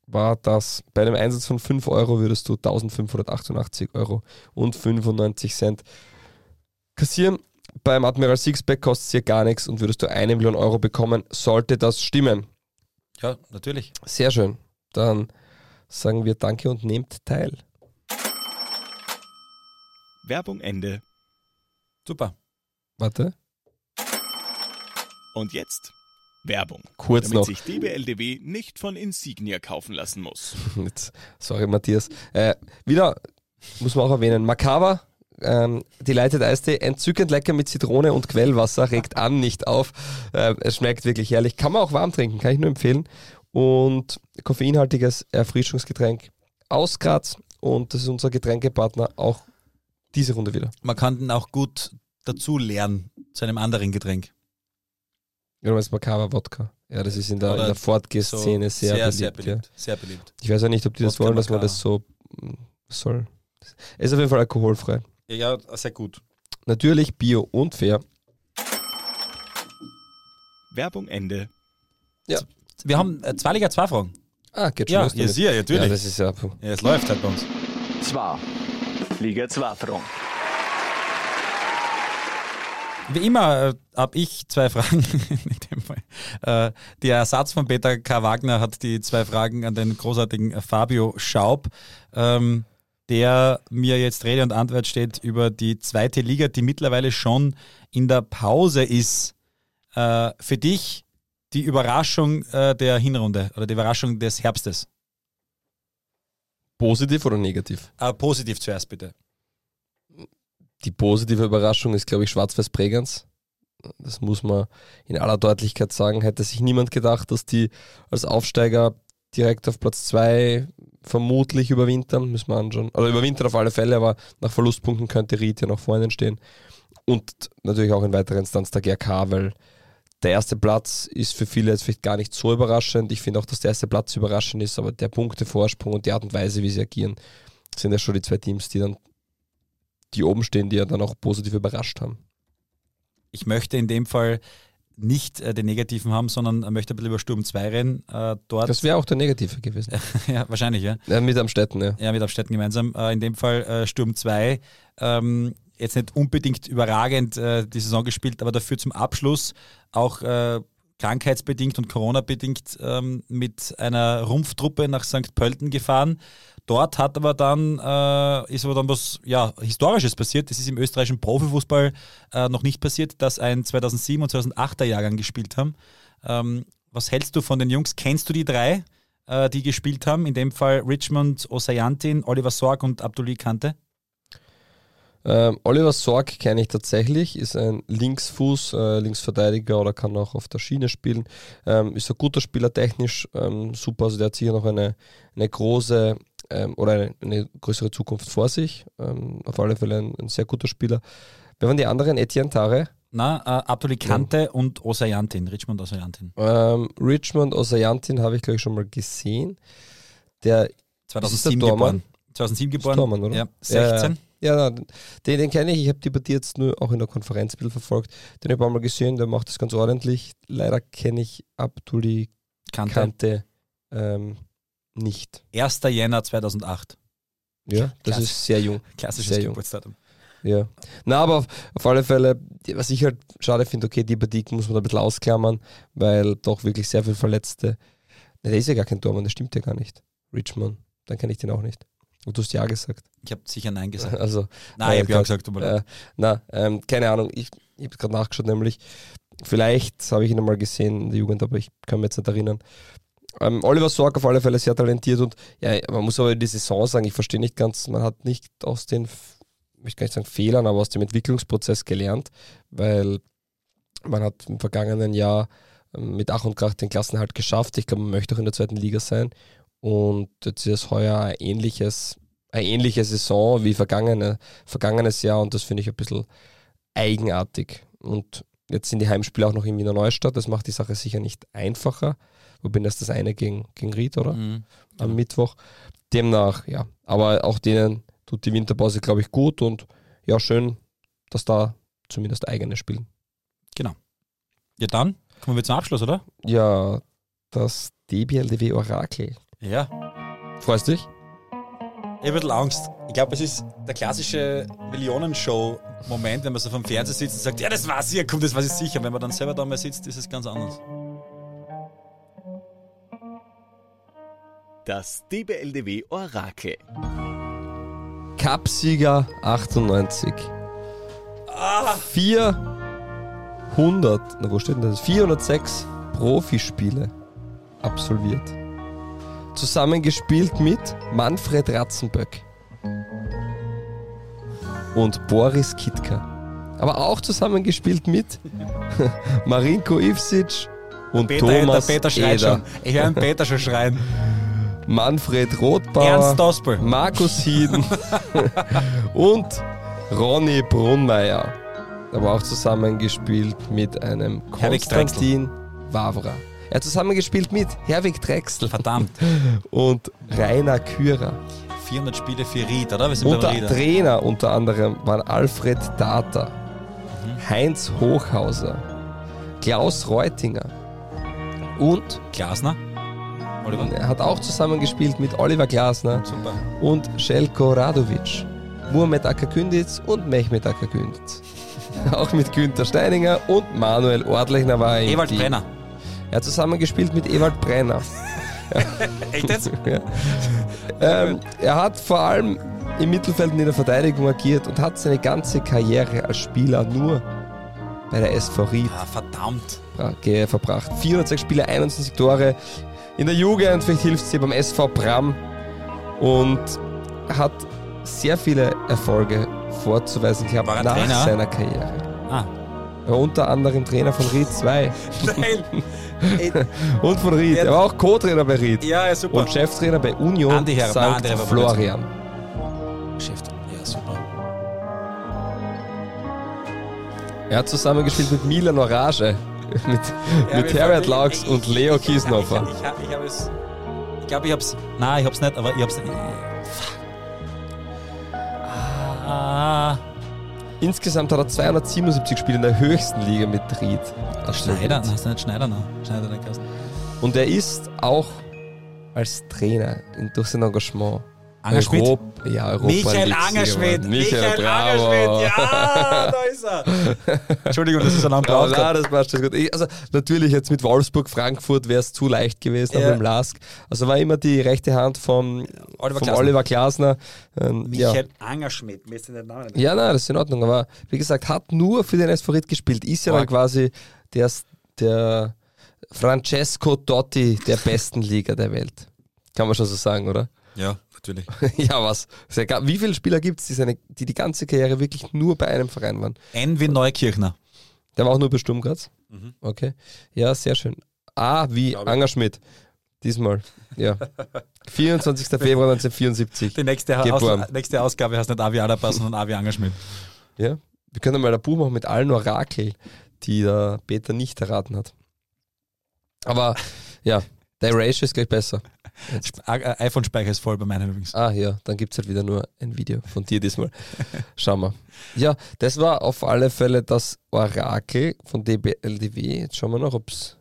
war das bei einem Einsatz von 5 Euro würdest du 1588 Euro und 95 Cent kassieren. Beim Admiral Sixpack kostet es hier gar nichts und würdest du eine Million Euro bekommen, sollte das stimmen. Ja, natürlich. Sehr schön. Dann sagen wir Danke und nehmt teil. Werbung Ende. Super. Warte. Und jetzt Werbung. Kurz damit noch. sich DBLDW nicht von Insignia kaufen lassen muss. Jetzt, sorry, Matthias. Äh, wieder, muss man auch erwähnen, Makava, ähm, die Leitet Eistee, entzückend lecker mit Zitrone und Quellwasser, regt an, nicht auf. Äh, es schmeckt wirklich herrlich. Kann man auch warm trinken, kann ich nur empfehlen. Und koffeinhaltiges Erfrischungsgetränk aus Graz. Und das ist unser Getränkepartner auch diese Runde wieder. Man kann den auch gut dazu lernen zu einem anderen Getränk. Ja, du meinst Makava Wodka. Ja, das ist in der, in der Fortgeh-Szene sehr, beliebt. sehr Ja. beliebt. Sehr beliebt. Ich weiß ja nicht, ob die das Wodka wollen, dass man das so mm, soll. Es ist auf jeden Fall alkoholfrei. Ja, ja, sehr gut. Natürlich bio und fair. Werbung Ende. Wir haben äh, zwei Liga 2 Fragen. Ah, geht schon Ja, los ja, sicher, natürlich. Ja, das ist ja. puh. Ja, es läuft halt bei uns. Zwei. Liga 2 Fragen. Wie immer äh, habe ich zwei Fragen. in dem Fall. Äh, der Ersatz von Peter K. Wagner hat die zwei Fragen an den großartigen äh, Fabio Schaub, ähm, der mir jetzt Rede und Antwort steht über die zweite Liga, die mittlerweile schon in der Pause ist. Äh, für dich die Überraschung äh, der Hinrunde oder die Überraschung des Herbstes. Positiv oder negativ? Äh, positiv zuerst bitte. Die positive Überraschung ist, glaube ich, Schwarz-Weiß Bregenz. Das muss man in aller Deutlichkeit sagen. Hätte sich niemand gedacht, dass die als Aufsteiger direkt auf Platz 2 vermutlich überwintern, müssen wir anschauen. Oder überwintern auf alle Fälle, aber nach Verlustpunkten könnte Ried ja noch vor ihnen stehen. Und natürlich auch in weiterer Instanz der GRK, weil der erste Platz ist für viele jetzt vielleicht gar nicht so überraschend. Ich finde auch, dass der erste Platz überraschend ist, aber der Punktevorsprung und die Art und Weise, wie sie agieren, sind ja schon die zwei Teams, die dann die oben stehen, die ja dann auch positiv überrascht haben. Ich möchte in dem Fall nicht äh, den negativen haben, sondern möchte ein bisschen über Sturm 2 reden. Äh, dort, Das wäre auch der Negative gewesen. ja, wahrscheinlich, ja. Ja, mit am Städten, ja. Ja, mit Abstätten gemeinsam. Äh, in dem Fall äh, Sturm 2. Ähm, jetzt nicht unbedingt überragend äh, die Saison gespielt, aber dafür zum Abschluss auch äh, krankheitsbedingt und Corona-bedingt ähm, mit einer Rumpftruppe nach St. Pölten gefahren. Dort hat aber dann, äh, ist aber dann was ja, Historisches passiert. Das ist im österreichischen Profifußball äh, noch nicht passiert, dass ein 2007 und 2008er Jahrgang gespielt haben. Ähm, was hältst du von den Jungs? Kennst du die drei, äh, die gespielt haben? In dem Fall Richmond Osayantin, Oliver Sorg und Abdulli Kante. Ähm, Oliver Sorg kenne ich tatsächlich, ist ein Linksfuß, äh, Linksverteidiger oder kann auch auf der Schiene spielen. Ähm, ist ein guter Spieler, technisch ähm, super, also der hat sicher noch eine, eine große ähm, oder eine, größere Zukunft vor sich. Ähm, auf alle Fälle ein, ein sehr guter Spieler. Wer waren die anderen? Etienne Tare, Na, äh, Abdulli Kante und Osayantin, Richmond Osayantin. ähm, Richmond Osayantin habe ich glaube ich schon mal gesehen. Der 2007 der geboren. 2007 geboren. Tormann, oder? Ja, 16. Ja, ja, den, den kenne ich. Ich habe die Partie jetzt nur auch in der Konferenz ein bisschen verfolgt. Den habe ich paar Mal gesehen, der macht das ganz ordentlich. Leider kenne ich Abdulli Kante. Kante ähm, nicht. 1. Jänner 2008. Ja, das Klasse. ist sehr jung. Klassisches Sehr jung. Geburtsdatum. Ja. Na, aber auf, auf alle Fälle, was ich halt schade finde, okay, die Partie muss man da ein bisschen ausklammern, weil doch wirklich sehr viele Verletzte. Na, der ist ja gar kein Tormann, das stimmt ja gar nicht. Richmond, dann kenne ich den auch nicht. Und du hast ja gesagt. Ich habe sicher Nein gesagt. Also, Nein, ich habe ja Gott. gesagt. leid. Äh, na, ähm, keine Ahnung, ich, ich habe gerade nachgeschaut, nämlich, vielleicht habe ich ihn einmal gesehen in der Jugend, aber ich kann mich jetzt nicht erinnern. Ähm, Oliver Sorg auf alle Fälle sehr talentiert und ja, man muss aber die Saison sagen, ich verstehe nicht ganz, man hat nicht aus den, ich möchte gar nicht sagen Fehlern, aber aus dem Entwicklungsprozess gelernt, weil man hat im vergangenen Jahr ähm, mit Ach und Krach den Klassenhalt geschafft. Ich glaube, man möchte auch in der zweiten Liga sein und jetzt ist es heuer ein ähnliches, eine ähnliche Saison wie vergangene, vergangenes Jahr und das finde ich ein bisschen eigenartig. Und jetzt sind die Heimspiele auch noch in Wiener Neustadt, das macht die Sache sicher nicht einfacher. Wobei das das eine gegen, gegen Ried, oder? Mhm. Am Mittwoch. Demnach, ja. Aber auch denen tut die Winterpause, glaube ich, gut und ja, schön, dass da zumindest eigene spielen. Ja, dann kommen wir zum Abschluss, oder? Ja, das DBLDW Orakel. Ja. Freust du dich? Ich habe ein bisschen Angst. Ich glaube, es ist der klassische Millionenshow-Moment, wenn man so vom Fernseher sitzt und sagt, ja, das war's, ja, komm, das weiß ich sicher. Wenn man dann selber da mal sitzt, ist es ganz anders. Das DBLDW Orakel. Cupsieger 98. Ah. 100, na wo steht denn das? 406 Profispiele absolviert. Zusammengespielt mit Manfred Ratzenböck und Boris Kitka. Aber auch zusammengespielt mit Marinko Ivsic und Peter, Thomas der Peter schreit Eder. schon. Ich höre einen Peter schon schreien. Manfred Rothbauer, Ernst Dospel. Markus Hieden und Ronny Brunmeier. Aber auch zusammengespielt mit einem Konstantin Wawra. Er hat zusammengespielt mit Herwig Drechsel Verdammt. und Rainer Kürer. 400 Spiele für Ried, oder? Wir sind Und beim Rieder. Trainer unter anderem waren Alfred Data, Heinz Hochhauser, Klaus Reutinger und Glasner. Oliver. er hat auch zusammengespielt mit Oliver Glasner Super. und Željko Radovic, Muhammad Akakündic und Mehmet Akakündic. Auch mit Günther Steininger und Manuel Ortlechner war er Ewald. Brenner. Er hat zusammengespielt mit Ewald Brenner. Echt jetzt? Ja. ähm, er hat vor allem im Mittelfeld und in der Verteidigung agiert und hat seine ganze Karriere als Spieler nur bei der SV Ried Ah, verdammt. ja, ge- verbracht. 406 Spiele, 21 Tore in der Jugend, vielleicht hilft es dir beim SV Bram und hat sehr viele Erfolge vorzuweisen, er nach Trainer? seiner Karriere. Ah. Er unter anderem Trainer von Ried 2 Nein. und von Ried. Er war auch Co-Trainer bei Ried Ja, ja, super. und Cheftrainer bei Union Andi Herr- St. Andi Herr Florian. Chef. Ja, super. Er hat zusammengespielt mit Milan Orage, mit, mit wir- Herbert Laux und Leo ich- Kiesnoffer. Ich, ich, ich, ich habe es. Ich glaube, ich hab's. Nein, ich hab's nicht, aber ich hab's. Ah, Insgesamt hat er 277 Spiele in der höchsten Liga mit Ried. Schneider? Hast du nicht Schneider noch? Schneider nicht gehasst. Und er ist auch als Trainer in, durch sein Engagement Angerschmidt? Europ- ja, Europa Michael Angerschmidt! geworden. Michael, bravo. Angerschmidt! Ja, da ist er! Entschuldigung, das ist ein lang Bravo, braucht. nein, das passt schon gut. Ich, also natürlich jetzt mit Wolfsburg, Frankfurt wäre es zu leicht gewesen, Ja. mit dem Lask. Also war immer die rechte Hand vom Oliver vom Glasner. Oliver Glasner. Ähm, ja. Michael Angerschmidt, mir ist der Name nicht. ja, nein, das ist in Ordnung. Aber wie gesagt, hat nur für den SV Ried gespielt. Ist ja dann quasi der, der Francesco Totti der besten Liga der Welt. Kann man schon so sagen, oder? Ja, natürlich. ja, was? Sehr Wie viele Spieler gibt es, die, die die ganze Karriere wirklich nur bei einem Verein waren? N wie Neukirchner. Der war auch nur bei Sturm Graz? Mhm. Okay. Ja, sehr schön. A wie Glaube ich. Angerschmidt. Diesmal. Ja. 24. Februar 1974. Die nächste. Aus, nächste Ausgabe heißt nicht Avi Alaba, sondern Avi Angerschmidt. Ja. Wir können mal ein Buch machen mit allen Orakel, die der Peter nicht erraten hat. Aber ja, der Ratio ist gleich besser. IPhone-Speicher ist voll bei meinem übrigens. Ah ja, dann gibt es halt wieder nur ein Video von dir diesmal. Schauen wir. Ja, das war auf alle Fälle das Orakel von DBLDW. Jetzt schauen wir noch, ob es.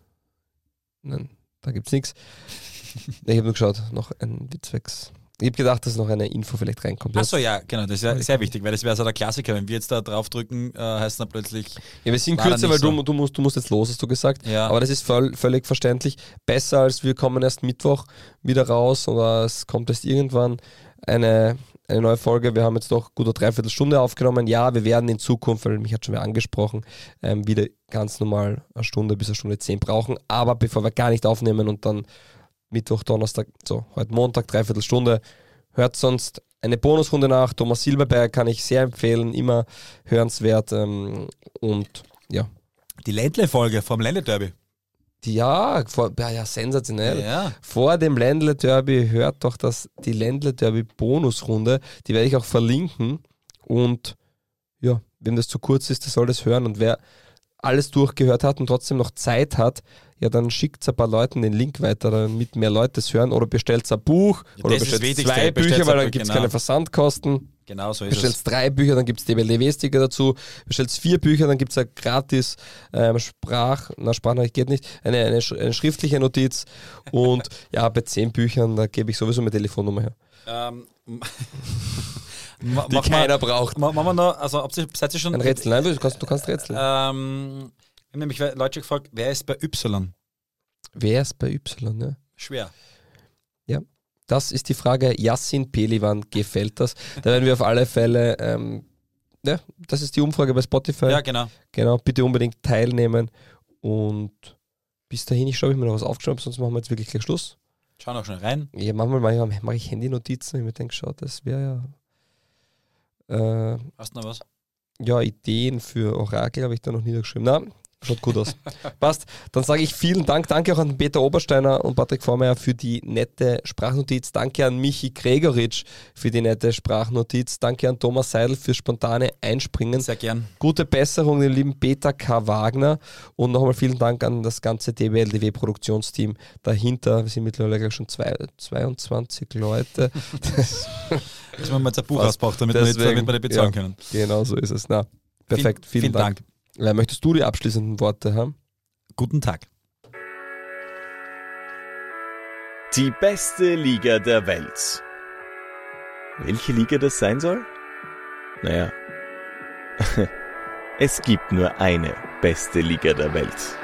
Nein, da gibt es nichts. Ich habe nur geschaut, noch ein Witzwegs. Ich habe gedacht, dass noch eine Info vielleicht reinkommt. Achso, ja, genau, das ist ja sehr wichtig, weil das wäre so der Klassiker. Wenn wir jetzt da draufdrücken, äh, heißt es dann plötzlich, Ja, wir sind kürzer, weil du, du, musst, du musst jetzt los, hast du gesagt. Ja. Aber das ist voll, völlig verständlich. Besser als wir kommen erst Mittwoch wieder raus oder es kommt erst irgendwann eine, eine neue Folge. Wir haben jetzt doch gut eine Dreiviertelstunde aufgenommen. Ja, wir werden in Zukunft, weil mich hat schon wer angesprochen, ähm, wieder ganz normal eine Stunde bis eine Stunde zehn brauchen. Aber bevor wir gar nicht aufnehmen und dann Mittwoch, Donnerstag, so heute Montag, Dreiviertelstunde, hört sonst eine Bonusrunde nach. Thomas Silberberg kann ich sehr empfehlen, immer hörenswert. Ähm, und ja, die Ländle-Folge vom Ländle-Derby. ja, vor, ja, ja, sensationell. Ja. Vor dem Ländle Derby hört doch das, die Ländle Derby Bonusrunde. Die werde ich auch verlinken. Und ja, wem das zu kurz ist, der soll das hören. Und wer alles durchgehört hat und trotzdem noch Zeit hat, ja, dann schickt ein paar Leuten den Link weiter, damit mehr Leute es hören. Oder bestellt ein Buch oder ist das bestellt zwei Bücher, weil dann gibt es genau. keine Versandkosten. Genau so ist Bestellt es. drei Bücher, dann gibt es DBLDW-Sticker dazu. Bestellt vier Bücher, dann gibt es eine gratis ähm, Sprach, na Sprachnachricht geht nicht, eine, eine, eine schriftliche Notiz. Und ja, bei zehn Büchern, da gebe ich sowieso meine Telefonnummer her. Ähm, Die keiner mal, braucht. ma- machen wir noch, also ob Sie, seid ihr schon... Ein Rätsel, nein, du kannst, du kannst rätseln. Ähm, habe nämlich Leute gefragt, wer ist bei Y? Wer ist bei Y? Ne? Schwer. Das ist die Frage. Yassin Pelivan, gefällt das? Da werden wir auf alle Fälle ähm, ja, das ist die Umfrage bei Spotify. Ja, genau. Genau, bitte unbedingt teilnehmen. Und bis dahin, ich ich mir noch was aufgeschrieben sonst machen wir jetzt wirklich gleich Schluss. Schau noch schnell rein. Ja, manchmal ich, mache ich Handy-Notizen. Ich mir denke, schau, das wäre ja. Äh, Hast du noch was? ja, Ideen für Orakel habe ich da noch niedergeschrieben. Na, schaut gut aus. Passt. Dann sage ich vielen Dank. Danke auch an Peter Obersteiner und Patrick Vormeier für die nette Sprachnotiz. Danke an Michi Gregoritsch für die nette Sprachnotiz. Danke an Thomas Seidel für spontane Einspringen. Sehr gern. Gute Besserung, den lieben Peter K. Wagner. Und nochmal vielen Dank an das ganze DWLDW-Produktionsteam dahinter. Wir sind mittlerweile gleich schon zwei, 22 Leute. Das, Dass man mal jetzt ein Buch ausbraucht, damit, wir damit wir nicht bezahlen ja. können. genau so ist es. Na, perfekt. Vielen, vielen Dank. Dank. Ja, möchtest du die abschließenden Worte haben? Guten Tag. Die beste Liga der Welt. Welche Liga das sein soll? Naja, es gibt nur eine beste Liga der Welt.